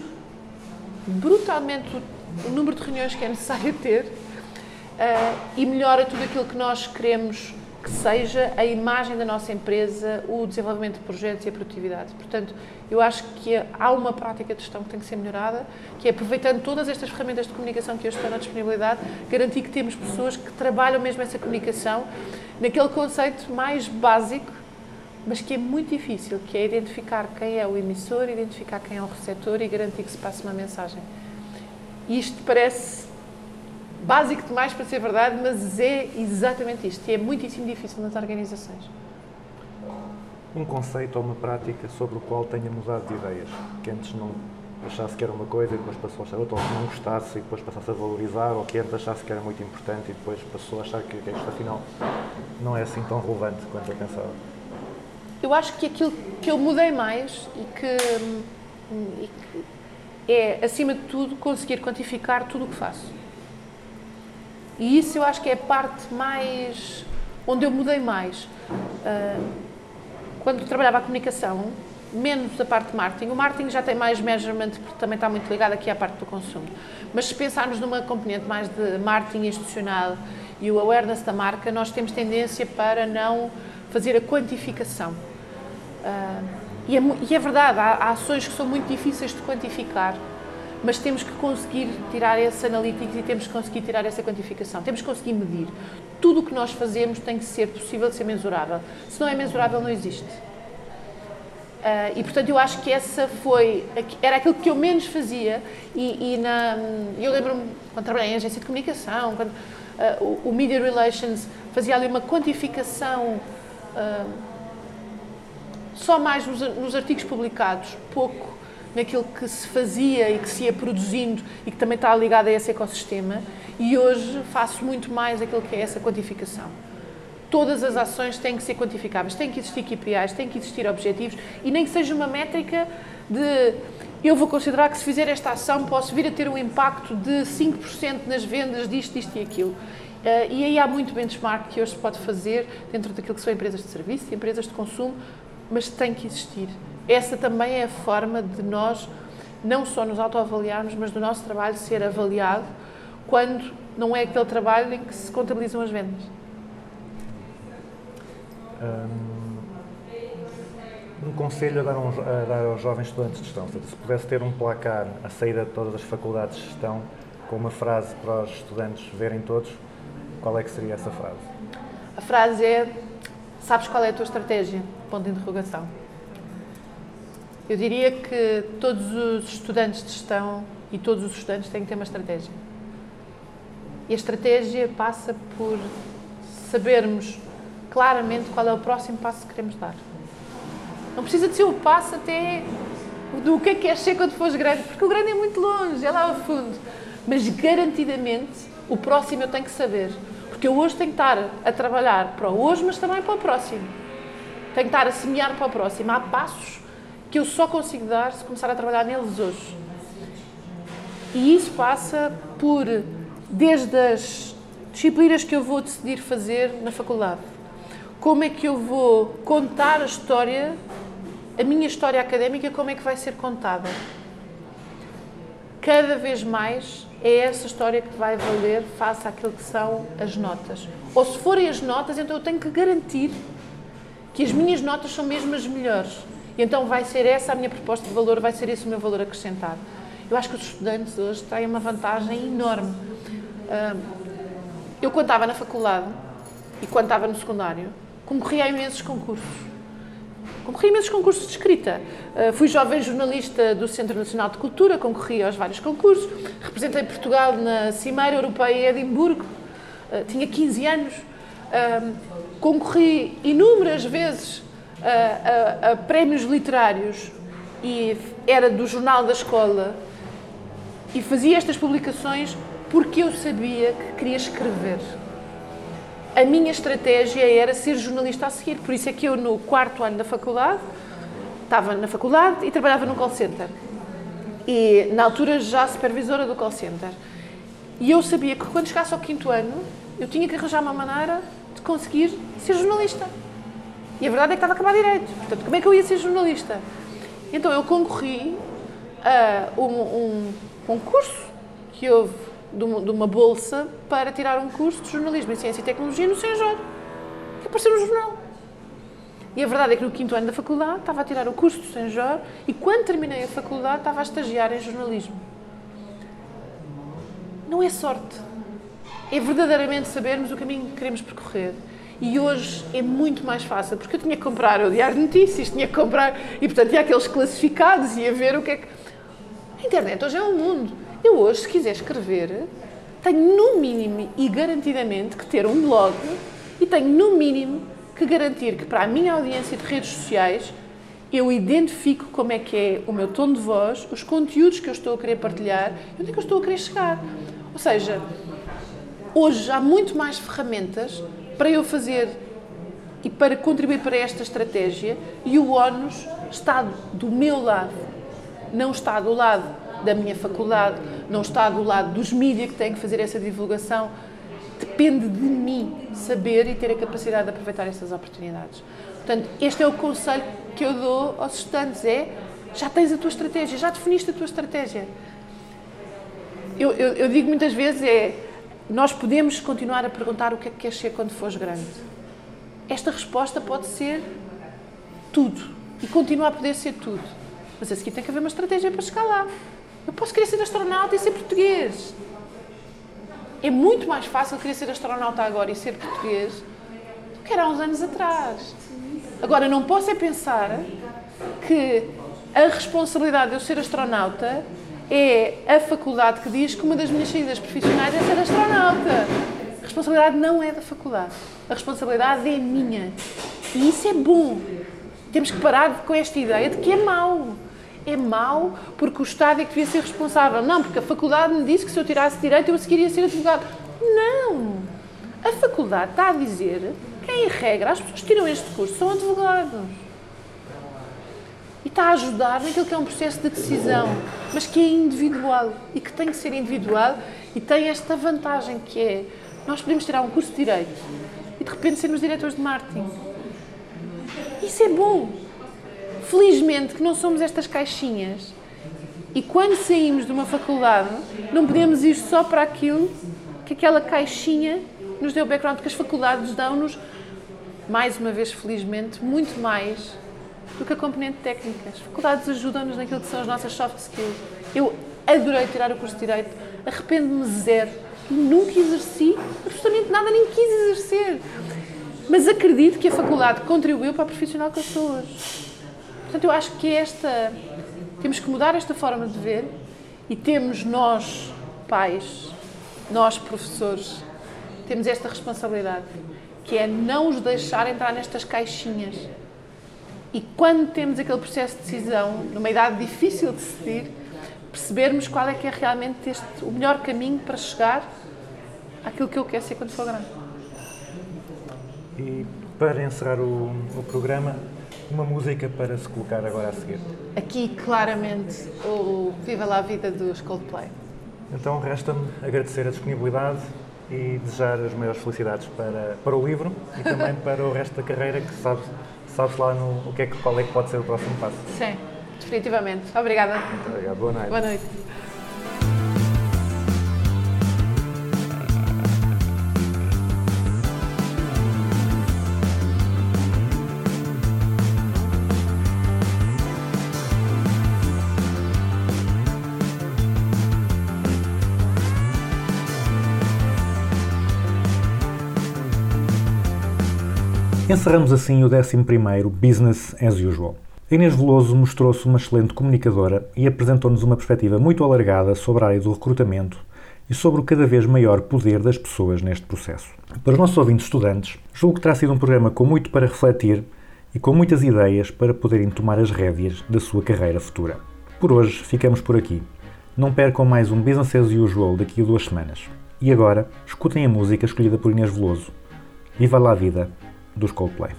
[SPEAKER 2] brutalmente o, o número de reuniões que é necessário ter ah, e melhora tudo aquilo que nós queremos que seja a imagem da nossa empresa, o desenvolvimento de projetos e a produtividade. Portanto, eu acho que há uma prática de gestão que tem que ser melhorada, que é aproveitando todas estas ferramentas de comunicação que hoje estão na disponibilidade, garantir que temos pessoas que trabalham mesmo essa comunicação naquele conceito mais básico mas que é muito difícil, que é identificar quem é o emissor, identificar quem é o receptor e garantir que se passe uma mensagem. Isto parece básico demais para ser verdade, mas é exatamente isto. E é muitíssimo difícil nas organizações.
[SPEAKER 1] Um conceito ou uma prática sobre o qual tenha mudado de ideias, que antes não achasse que era uma coisa e depois passou a achar outra, ou que não gostasse e depois passasse a valorizar, ou que antes achasse que era muito importante e depois passou a achar que, que isto afinal não é assim tão relevante quanto eu pensava.
[SPEAKER 2] Eu acho que aquilo que eu mudei mais e que, e que é, acima de tudo, conseguir quantificar tudo o que faço. E isso eu acho que é a parte mais. onde eu mudei mais. Ah, quando trabalhava a comunicação, menos a parte de marketing. O marketing já tem mais measurement, porque também está muito ligado aqui à parte do consumo. Mas se pensarmos numa componente mais de marketing institucional e o awareness da marca, nós temos tendência para não fazer a quantificação. Ah, e, é, e é verdade, há, há ações que são muito difíceis de quantificar, mas temos que conseguir tirar esse analytics e temos que conseguir tirar essa quantificação. Temos que conseguir medir. Tudo o que nós fazemos tem que ser possível de ser mensurável. Se não é mensurável, não existe. Ah, e portanto eu acho que essa foi era aquilo que eu menos fazia e, e na eu lembro-me quando trabalhei em agência de comunicação quando ah, o, o media relations fazia ali uma quantificação ah, só mais nos, nos artigos publicados pouco naquilo que se fazia e que se ia produzindo e que também está ligado a esse ecossistema e hoje faço muito mais aquilo que é essa quantificação todas as ações têm que ser quantificáveis, têm que existir KPIs, têm que existir objetivos e nem que seja uma métrica de eu vou considerar que se fizer esta ação posso vir a ter um impacto de 5% nas vendas disto, isto e aquilo. Eh, e aí há muito benchmark que hoje se pode fazer dentro daquilo que são empresas de serviço e empresas de consumo, mas tem que existir. Essa também é a forma de nós não só nos autoavaliarmos, mas do nosso trabalho ser avaliado quando não é aquele trabalho em que se contabilizam as vendas.
[SPEAKER 1] Um conselho a dar, um a dar aos jovens estudantes de gestão, se pudesse ter um placar à saída de todas as faculdades de gestão, com uma frase para os estudantes verem todos, qual é que seria essa frase?
[SPEAKER 2] A frase é: Sabes qual é a tua estratégia? Ponto de interrogação. Eu diria que todos os estudantes de gestão e todos os estudantes têm que ter uma estratégia. E a estratégia passa por sabermos claramente qual é o próximo passo que queremos dar. Não precisa de ser o passo até do que é que queres ser quando fores grande, porque o grande é muito longe, é lá ao fundo. Mas garantidamente o próximo eu tenho que saber. Porque eu hoje tenho que estar a trabalhar para hoje, mas também para o próximo. Tenho que estar a semear para o próximo. Há passos que eu só consigo dar se começar a trabalhar neles hoje. E isso passa por, desde as disciplinas que eu vou decidir fazer na faculdade, como é que eu vou contar a história, a minha história académica, como é que vai ser contada. Cada vez mais é essa história que vai valer face àquilo que são as notas. Ou se forem as notas, então eu tenho que garantir que as minhas notas são mesmo as melhores. E então vai ser essa a minha proposta de valor, vai ser esse o meu valor acrescentado. Eu acho que os estudantes hoje têm uma vantagem enorme. Eu, quando estava na faculdade e quando estava no secundário, concorria a imensos concursos. Concorri a imensos concursos de escrita. Uh, fui jovem jornalista do Centro Nacional de Cultura, concorri aos vários concursos. Representei Portugal na Cimeira Europeia em Edimburgo. Uh, tinha 15 anos. Um, concorri inúmeras vezes a, a- a prémios literários e era do jornal da escola e fazia estas publicações porque eu sabia que queria escrever. A minha estratégia era ser jornalista a seguir, por isso é que eu no quarto ano da faculdade estava na faculdade e trabalhava num call center. E na altura já supervisora do call center. E eu sabia que quando chegasse ao quinto ano eu tinha que arranjar uma maneira de conseguir ser jornalista. E a verdade é que estava a acabar direito. Portanto, como é que eu ia ser jornalista? Então eu concorri a um, um concurso que houve de uma, bolsa para tirar um curso de jornalismo em ciência e tecnologia no Senjor, que apareceu no jornal. E a verdade é que no quinto ano da faculdade estava a tirar o curso do Senjor e quando terminei a faculdade estava a estagiar em jornalismo. Não é sorte. É verdadeiramente sabermos o caminho que queremos percorrer. E hoje é muito mais fácil, porque eu tinha que comprar o Diário de Notícias, tinha que comprar, e portanto tinha aqueles classificados e a ver o que é que. A internet hoje é um mundo. Eu hoje, se quiser escrever, tenho no mínimo e garantidamente que ter um blog e tenho no mínimo que garantir que para a minha audiência de redes sociais eu identifico como é que é o meu tom de voz, os conteúdos que eu estou a querer partilhar e onde é que eu estou a querer chegar. Ou seja, hoje há muito mais ferramentas para eu fazer e para contribuir para esta estratégia e o ONUS está do meu lado, não está do lado da minha faculdade, não está do lado dos mídias que têm que fazer essa divulgação. Depende de mim saber e ter a capacidade de aproveitar essas oportunidades. Portanto, este é o conselho que eu dou aos estudantes, é já tens a tua estratégia, já definiste a tua estratégia. Eu, eu- eu digo muitas vezes é, nós podemos continuar a perguntar o que é que queres ser quando fores grande. Esta resposta pode ser tudo e continua a poder ser tudo. Mas a seguir tem que haver uma estratégia para chegar lá. Eu posso querer ser astronauta e ser português. É muito mais fácil querer ser astronauta agora e ser português do que era há uns anos atrás. Agora, não posso é pensar que a responsabilidade de eu ser astronauta é a faculdade que diz que uma das minhas saídas profissionais é ser astronauta. A responsabilidade não é da faculdade. A responsabilidade é minha. E isso é bom. Temos que parar com esta ideia de que é mau. É mau porque o Estado é que devia ser responsável. Não, porque a faculdade me disse que se eu tirasse direito eu a seguir ia ser advogado. Não! A faculdade está a dizer que, em regra, as pessoas que tiram este curso são advogados. E está a ajudar naquilo que é um processo de decisão, mas que é individual e que tem que ser individual e tem esta vantagem que é Nós podemos tirar um curso de Direito e de repente sermos diretores de marketing. Isso é bom. Felizmente que não somos estas caixinhas e quando saímos de uma faculdade não podemos ir só para aquilo que aquela caixinha nos deu background, porque as faculdades dão-nos, mais uma vez felizmente, muito mais do que a componente técnica. As faculdades ajudam-nos naquilo que são as nossas soft skills. Eu adorei tirar o curso de Direito, arrependo-me zero nunca exerci absolutamente nada, nem quis exercer. Mas acredito que a faculdade contribuiu para a profissional que eu sou hoje. Portanto, eu acho que esta. Temos que mudar esta forma de ver e temos nós, pais, nós, professores, temos esta responsabilidade, que é não os deixar entrar nestas caixinhas. E quando temos aquele processo de decisão, numa idade difícil de decidir, percebermos qual é que é realmente este, o melhor caminho para chegar àquilo que eu quero ser quando for grande.
[SPEAKER 3] E para encerrar o, o programa, uma música para se colocar agora a seguir.
[SPEAKER 2] Aqui, claramente, o Viva lá a Vida dos Coldplay.
[SPEAKER 3] Então resta-me agradecer a disponibilidade e desejar as maiores felicidades para, para o livro e também para o resto da carreira, que sabes, sabes lá no, o que é, qual é que pode ser o próximo passo.
[SPEAKER 2] Sim, definitivamente. Obrigada.
[SPEAKER 3] Muito obrigado. Boa noite.
[SPEAKER 2] Boa noite.
[SPEAKER 3] Encerramos assim o 11º Business as Usual. Inês Veloso mostrou-se uma excelente comunicadora e apresentou-nos uma perspectiva muito alargada sobre a área do recrutamento e sobre o cada vez maior poder das pessoas neste processo. Para os nossos ouvintes estudantes, julgo que terá sido um programa com muito para refletir e com muitas ideias para poderem tomar as rédeas da sua carreira futura. Por hoje, ficamos por aqui. Não percam mais um Business as Usual daqui a duas semanas. E agora, escutem a música escolhida por Inês Veloso. Viva lá a vida, dos Coldplay.